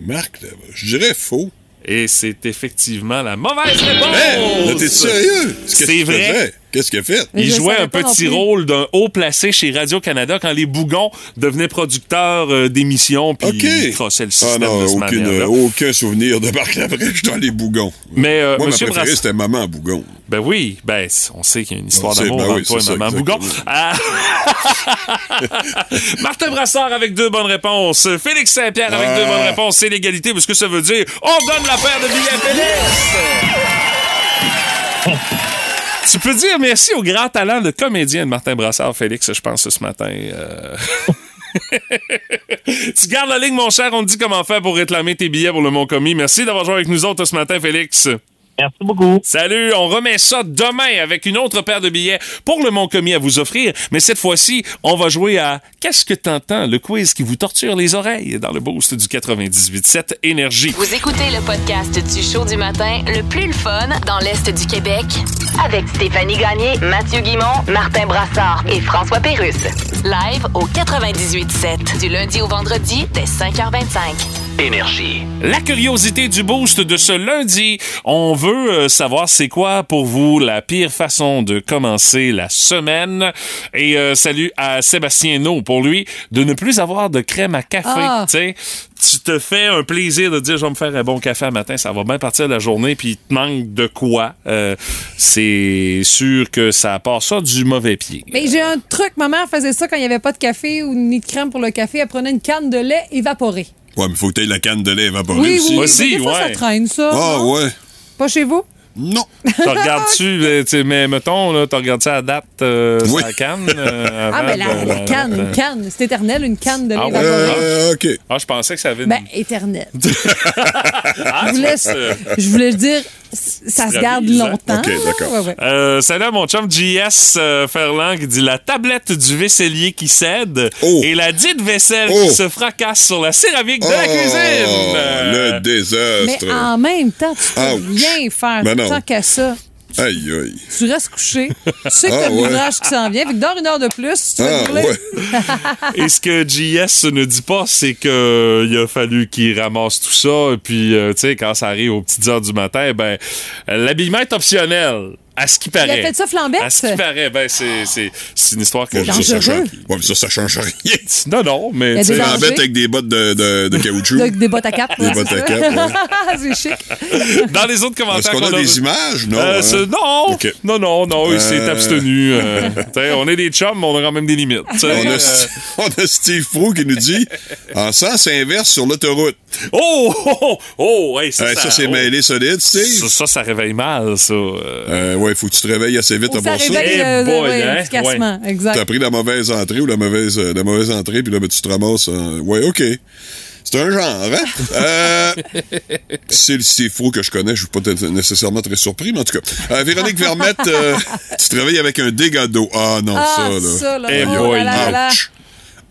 Marc Labrèche. Je dirais faux. Et c'est effectivement la mauvaise réponse! Hey, t'es sérieux? C'est vrai. Qu'est-ce qu'il a fait? Mais Il jouait un petit rôle d'un haut placé chez Radio-Canada quand les Bougons devenaient producteurs euh, d'émissions puis OK. ils crossaient le Ah système non, de ce aucune, manière-là. aucun souvenir de Marc Labrèche dans les bougons. Mais, euh, Moi, ma Monsieur préférée, Brass- c'était Maman Bougon. Ben oui, ben on sait qu'il y a une histoire d'amour ben entre oui, toi et ça, Maman Bougon. Ah. <laughs> Martin Brassard avec deux bonnes réponses. Félix Saint-Pierre avec Ah. deux bonnes réponses. C'est l'égalité parce que ça veut dire on donne la paire de billets à Félix. Tu peux dire merci au grand talent de comédien de Martin Brassard, Félix, je pense, ce matin. euh. <laughs> tu gardes la ligne, mon cher. On te dit comment faire pour réclamer tes billets pour le Mont-Commis. Merci d'avoir joué avec nous autres ce matin, Félix. Merci beaucoup. Salut, on remet ça demain avec une autre paire de billets pour le Mont-Commis à vous offrir. Mais cette fois-ci, on va jouer à Qu'est-ce que t'entends? Le quiz qui vous torture les oreilles dans le boost du 98.7 Énergie. Vous écoutez le podcast du show du matin le plus le fun dans l'Est du Québec avec Stéphanie Gagné, Mathieu Guimont, Martin Brassard et François Pérusse. Live au 98.7 du lundi au vendredi dès 5h25. Énergie. La curiosité du boost de ce lundi, on veut euh, savoir c'est quoi pour vous la pire façon de commencer la semaine. Et euh, salut à Sébastien No pour lui de ne plus avoir de crème à café. Ah. Tu sais, tu te fais un plaisir de dire je vais me faire un bon café à matin, ça va bien partir la journée, puis il te manque de quoi. Euh, c'est sûr que ça part ça du mauvais pied. Mais j'ai un truc. Ma mère faisait ça quand il n'y avait pas de café ou ni de crème pour le café. Elle prenait une canne de lait évaporé. Ouais, mais faut que t'aies la canne de lait évaporée Oui, aussi. oui. Aussi, mais des fois, ça traîne, ça. Ah, ouais. Pas chez vous? Non. Tu regardes-tu, <laughs> euh, mais mettons, là, tu regardes ça à date, euh, Oui. sur la canne. <laughs> euh, Ah, avant ben la, canne, une canne. C'est éternel, une canne de Ah. Euh, OK. Ah, je pensais que ça avait une... Ben, éternel. <laughs> Ah, je, voulais, je dire, ça se garde longtemps. OK, d'accord. Ouais, ouais. Euh, salut à mon chum JS Ferland qui dit la tablette du vaisselier qui cède Oh. et la dite vaisselle Oh. qui se fracasse sur la céramique de la Oh, cuisine. Euh, Le désastre. Mais en même temps, tu peux rien faire Ben non. tant qu'à ça. Aïe, aïe. Tu restes couché. Tu sais que Ah, t'as ouais. l'ouvrage qui s'en vient. Fait que dors une heure de plus. Tu vas Ah, ouais. <laughs> Et ce que JS ne dit pas, c'est que il a fallu qu'il ramasse tout ça. Et puis, euh, tu sais, quand ça arrive aux petites heures du matin, ben, euh, l'habillement est optionnel. À ce qui Il a paraît. fait ça flambette? À ce qui paraît, ben, c'est, une histoire que Ouais, je ça, ça change, ouais, mais ça, ça change rien. <laughs> Non, non, mais. Il y a tu bête avec des bottes de, de, de caoutchouc. Avec des bottes à cap. Des ouais, bottes à ça. cap, <laughs> c'est chic. Dans les autres commentaires. Est-ce qu'on a des images? Non. Euh, hein? non, non, non, non, il s'est Euh. abstenu. euh, <laughs> on est des chums, mais on a quand même des limites. t'sais. On a, Euh, on a Steve Pro qui nous dit en sens inverse sur l'autoroute. oh, oh, oh, oh, hey, ça, Euh, ça, c'est oh, mêlé solide, Steve. Ça, ça, ça réveille mal, ça. Euh. Euh, ouais, faut que tu te réveilles assez vite avant ça réveille Eh euh, boy, ouais, hein? efficacement. Exact. T'as pris la mauvaise entrée ou la mauvaise, euh, la mauvaise entrée, puis là, ben, tu te ramasses. en- Ouais, OK. C'est un genre, hein? Euh, <laughs> c'est le Fro que je connais, je suis pas nécessairement très surpris, mais en tout cas. Euh, Véronique Vermette, euh, <laughs> tu travailles avec un dégât d'eau. Ah non, Ah, ça, là. ça, là. Eh Oh boy, là là là. Ouch.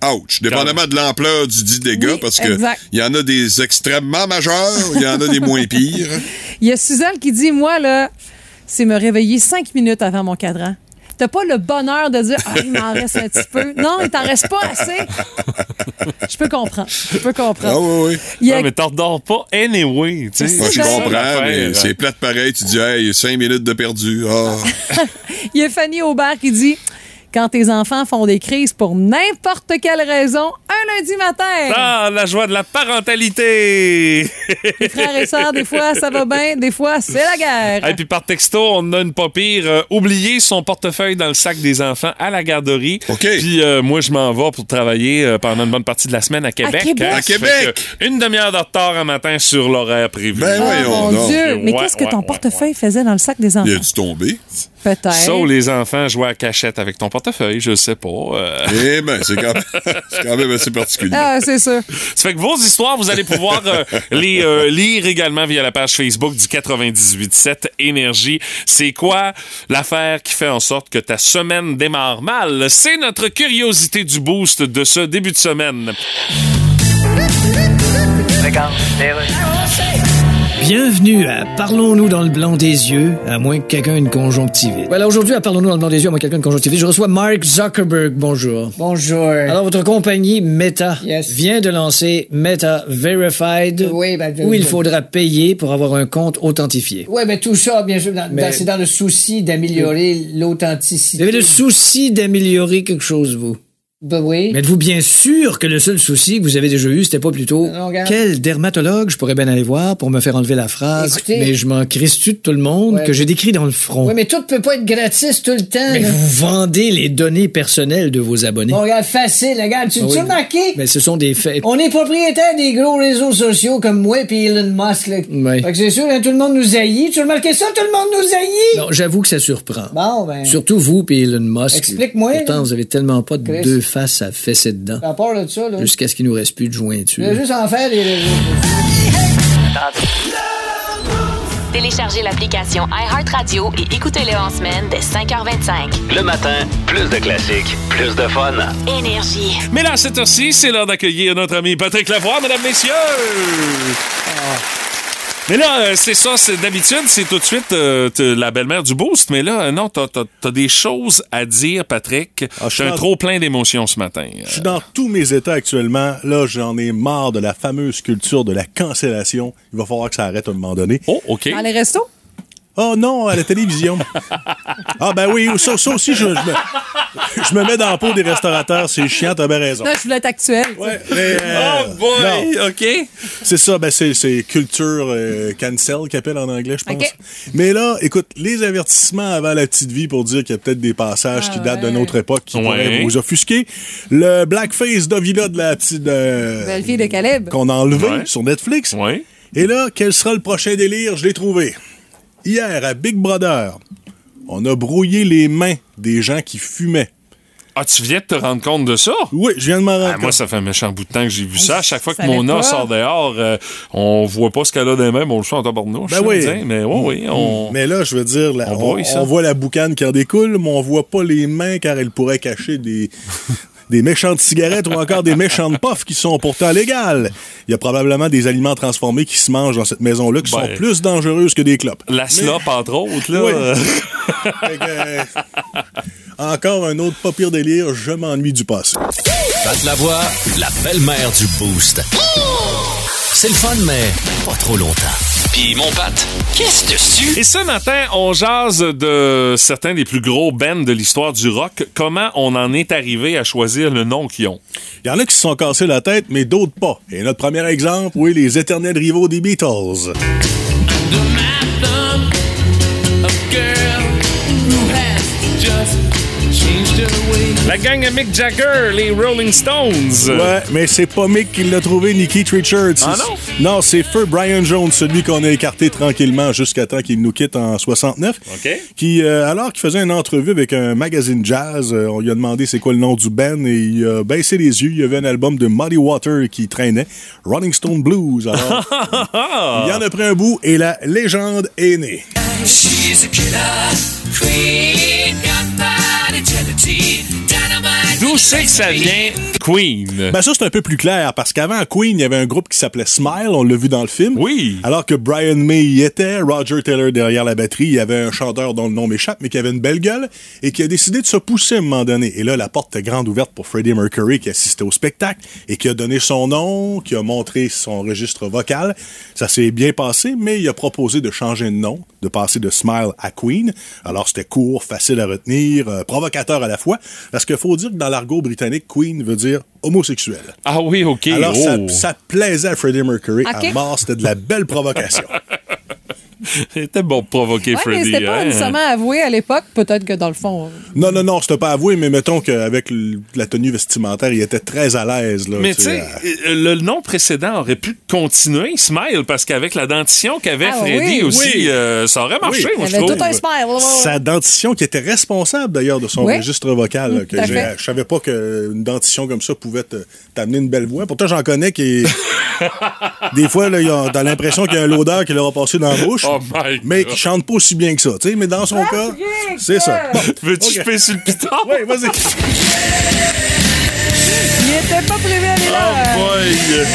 Ouch. Dépendamment de l'ampleur du dit dégât, Oui, parce que il y en a des extrêmement majeurs, il y en a des moins pires. <laughs> Il y a Suzanne qui dit Moi, là, c'est me réveiller cinq minutes avant mon cadran. T'as pas le bonheur de dire Ah, il m'en reste un petit peu. Non, il t'en reste pas assez. Je peux comprendre. Je peux Ah comprendre. oui, oui. Il y a- Ouais, mais t'en redors pas anyway. tu sais. Moi, je comprends, mais l'affaire. c'est plate pareil. Tu dis, hey, cinq minutes de perdu. Ah. <laughs> Il y a Fanny Aubert qui dit Quand tes enfants font des crises pour n'importe quelle raison, un lundi matin. Ah, la joie de la parentalité! Les frères et sœurs, des fois, ça va bien, des fois, c'est la guerre. Et puis par texto, on a une pas pire. euh, oublier son portefeuille dans le sac des enfants à la garderie. OK. Puis euh, moi, je m'en vais pour travailler euh, pendant une bonne partie de la semaine à Québec. Québec? hein. À Québec? que Une demi-heure de retard un matin sur l'horaire prévu. Ben Oh mon. Dieu! Mais Ouais, qu'est-ce que ton ouais, portefeuille faisait dans le sac des enfants? Il a dû tomber. Peut-être. Ça ou les enfants jouaient à cachette avec ton portefeuille, je sais pas. euh. Eh ben, c'est quand, même <laughs> assez particulier. Ah, c'est sûr. Ça fait que vos histoires, vous allez pouvoir euh, <laughs> les euh, lire également via la page Facebook du 98.7 Énergie. C'est quoi l'affaire qui fait en sorte que ta semaine démarre mal? C'est notre curiosité du boost de ce début de semaine. Bienvenue à Parlons-nous dans le blanc des yeux, à moins que quelqu'un ait une conjonctivite. Voilà, aujourd'hui, à Parlons-nous dans le blanc des yeux, à moins que quelqu'un ait une conjonctivite, je reçois Mark Zuckerberg. Bonjour. Bonjour. Alors, votre compagnie Meta Yes. vient de lancer Meta Verified, Oui, ben, où il ben, faudra payer pour avoir un compte authentifié. Ouais, mais tout ça, bien sûr, c'est dans le souci d'améliorer Vous l'authenticité. avez le souci d'améliorer quelque chose, vous. Ben oui. Mais êtes-vous bien sûr que le seul souci que vous avez déjà eu, c'était pas plutôt Non, quel dermatologue je pourrais bien aller voir pour me faire enlever la phrase? Écoutez- mais je m'en crisse-tu de tout le monde Ouais. que j'ai décrit dans le front. Oui, mais tout peut pas être gratis tout le temps. Mais là. vous vendez les données personnelles de vos abonnés. Bon, regarde, facile, regarde. Tu Ah tu oui. as remarqué? Mais ce sont des faits. On est propriétaire des gros réseaux sociaux comme moi et Elon Musk. Là. Ouais. Fait que c'est sûr, hein, tout le monde nous haït. Tu as remarqué ça? Tout le monde nous haït! Non, j'avoue que ça surprend. Bon, ben. Surtout vous et Elon Musk. Explique-moi, Pourtant, vous avez tellement pas de Chris. deux faces à fesser dedans. À part de ça, là. Jusqu'à ce qu'il nous reste plus de jointure. juste en faire des réseaux Téléchargez l'application iHeartRadio et écoutez-le en semaine dès 5h25. Le matin, plus de classiques, plus de fun. Énergie. Mais là, à cette heure-ci, c'est l'heure d'accueillir notre ami Patrick Lavoie, mesdames, messieurs! Mais là, euh, c'est ça, c'est d'habitude, c'est tout de suite euh, la belle-mère du boost. Mais là, euh, non, t'as as, des choses à dire, Patrick. Ah, je J'ai suis un dans- trop plein d'émotions ce matin. Je suis dans tous mes états actuellement. Là, j'en ai marre de la fameuse culture de la cancellation. Il va falloir que ça arrête à un moment donné. Oh, OK. Dans les restos? Oh non, à la télévision. ah ben oui, ça, ça aussi, je, je me, je me mets dans la peau des restaurateurs. C'est chiant, t'as bien raison. Non, je voulais être actuel. Mais, euh, Oh boy, non. OK. C'est ça, ben c'est, culture euh, cancel qu'ils appellent en anglais, je pense. OK. Mais là, écoute, les avertissements avant la petite vie pour dire qu'il y a peut-être des passages qui datent d'une autre époque qui Ouais. pourraient vous offusquer. Le blackface d'Ovila de la petite... euh, Belle fille de Caleb. qu'on a enlevé Ouais. sur Netflix. Oui. Et là, quel sera le prochain délire? Je l'ai trouvé. Hier, à Big Brother, on a brouillé les mains des gens qui fumaient. Ah, tu viens de te rendre compte de ça? Oui, je viens de m'en rendre Ah, compte. moi, ça fait un méchant bout de temps que j'ai vu ça. À chaque fois que savais Mona sort dehors, euh, on voit pas ce qu'elle a des mains, mais on le sent en tabarnouche. Ben oui. tiens. Mais oui, oui, on... Mais là, je veux dire, là, On voit la boucane qui en découle, mais on voit pas les mains car elles pourraient cacher des, <laughs> des méchantes cigarettes ou encore des méchantes puffs qui sont pourtant légales. Il y a probablement des aliments transformés qui se mangent dans cette maison-là qui Ben. sont plus dangereuses que des clopes. La slop, entre autres, là. Oui. euh, <laughs> Fait que, euh, encore un autre pas pire délire, je m'ennuie du passé. Pat la voix, la belle-mère du Boost. C'est le fun, mais pas trop longtemps. Puis mon Pat, qu'est-ce dessus? Et ce matin, on jase de certains des plus gros bands de l'histoire du rock. Comment on en est arrivé à choisir le nom qu'ils ont? Il y en a qui se sont cassés la tête, mais d'autres pas. Et notre premier exemple, oui, les éternels rivaux des Beatles. La gang à Mick Jagger, les Rolling Stones. Ouais, mais c'est pas Mick qui l'a trouvé, ni Keith Richards. Ah non? Non, c'est Feu Brian Jones, celui qu'on a écarté tranquillement jusqu'à temps qu'il nous quitte en 69. OK. Qui, euh, alors qu'il faisait une entrevue avec un magazine jazz, euh, on lui a demandé c'est quoi le nom du band et il a baissé les yeux. Il y avait un album de Muddy Water qui traînait, Rolling Stone Blues. Alors, <laughs> il y en a pris un bout et la légende est née. find eternity down D'où c'est que ça vient, Queen? Ben ça, c'est un peu plus clair, parce qu'avant Queen, il y avait un groupe qui s'appelait Smile, on l'a vu dans le film. Oui. Alors que Brian May y était, Roger Taylor derrière la batterie, il y avait un chanteur dont le nom m'échappe, mais qui avait une belle gueule, et qui a décidé de se pousser à un moment donné. Et là, la porte était grande ouverte pour Freddie Mercury, qui assistait au spectacle, et qui a donné son nom, qui a montré son registre vocal. Ça s'est bien passé, mais il a proposé de changer de nom, de passer de Smile à Queen. Alors c'était court, facile à retenir, euh, provocateur à la fois, parce qu'il faut dire que dans l'argot britannique, Queen veut dire homosexuel. Ah oui, OK. Alors, ça, Oh. ça plaisait à Freddie Mercury. À mort, c'était de la belle provocation. <laughs> <laughs> C'était bon de provoquer Ouais, Freddy. c'était pas hein? nécessairement avoué à l'époque. Peut-être que dans le fond. non, non, non, c'était pas avoué, mais mettons qu'avec la tenue vestimentaire, il était très à l'aise. là, Mais tu sais, euh, le nom précédent aurait pu continuer, Smile, parce qu'avec la dentition qu'avait Ah Freddy oui. aussi, Oui. euh, ça aurait marché, Oui. moi, je trouve. tout un smile. Sa dentition qui était responsable d'ailleurs de son Oui. registre vocal. Mm, que fait. je savais pas qu'une dentition comme ça pouvait t'amener une belle voix. Pourtant, j'en connais qui. <laughs> Des fois, là, ils ont- t'as l'impression qu'il y a un l'odeur qui leur a passé dans la bouche, Oh <laughs> my mais qui chante pas aussi bien que ça. tu sais, Mais dans son cas, c'est ça. Bon, <laughs> Veux-tu Ok. choper sur le piton? Oui, vas-y. Il était pas prévu à aller Oh boy!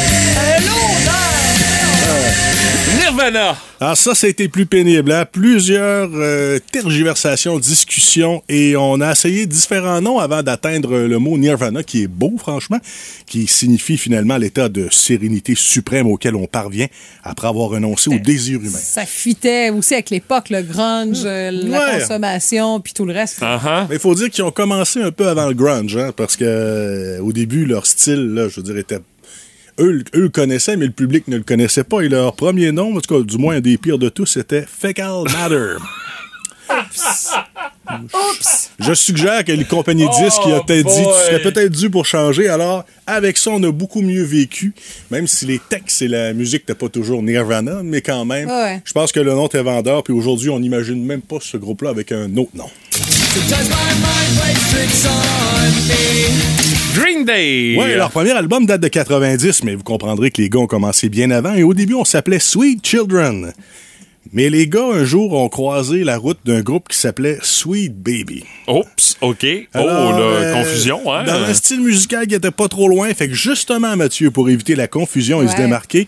Nirvana! Alors ça, ça a été plus pénible. Hein? Plusieurs euh, tergiversations, discussions, et on a essayé différents noms avant d'atteindre le mot Nirvana, qui est beau, franchement, qui signifie finalement l'état de sérénité suprême auquel on parvient après avoir renoncé au désir humain. Ça fitait aussi avec l'époque, le grunge, euh, la Ouais. consommation, puis tout le reste. Uh-huh. Mais il faut dire qu'ils ont commencé un peu avant le grunge, hein, parce que euh, au début, leur style, là, je veux dire, était eux, le- eux le connaissaient, mais le public ne le connaissait pas. Et leur premier nom, en tout cas, du moins un des pires de tous, c'était Fecal Matter. Oups! Je suggère que les compagnies de disques qui a peut-être dit tu serais peut-être dû pour changer. Alors, avec ça, on a beaucoup mieux vécu, même si les textes et la musique n'étaient pas toujours Nirvana, mais quand même, Ouais. je pense que le nom était vendeur. Puis aujourd'hui, on n'imagine même pas ce groupe-là avec un autre nom. Green Day! Ouais, leur premier album date de 90, mais vous comprendrez que les gars ont commencé bien avant. Et au début, on s'appelait Sweet Children. Mais les gars, un jour, ont croisé la route d'un groupe qui s'appelait Sweet Baby. Oups, OK. Alors, oh, la euh, confusion, hein? Dans un style musical qui était pas trop loin, fait que justement, Mathieu, pour éviter la confusion et se Ouais. démarquer,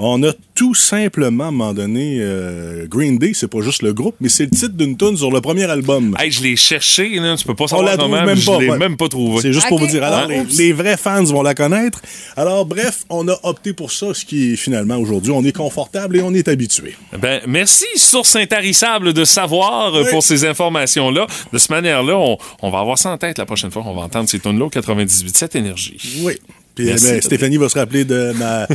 On a tout simplement, à un moment donné, euh, Green Day, c'est pas juste le groupe, mais c'est le titre d'une tune sur le premier album. Hey, je l'ai cherché, là, tu peux pas On savoir la trouve même je pas, l'ai ouais. même pas trouvé. C'est juste pour vous dire. Alors, Ah, les, vrais fans vont la connaître. Alors, bref, on a opté pour ça, ce qui est finalement aujourd'hui, on est confortable et on est habitué. Ben, merci, source intarissable de savoir euh, Oui. pour ces informations-là. De cette manière-là, on, on va avoir ça en tête la prochaine fois. On va entendre ces tunes-là au 98.7 Énergie. Oui. Puis Merci. eh ben, Stéphanie va se rappeler de ma,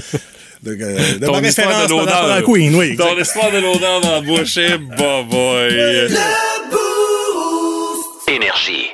de, euh, de Ton ma référence de par à. Queen. Oui, Ton histoire de l'odeur dans la bouche, eh, bah, boy. Énergie.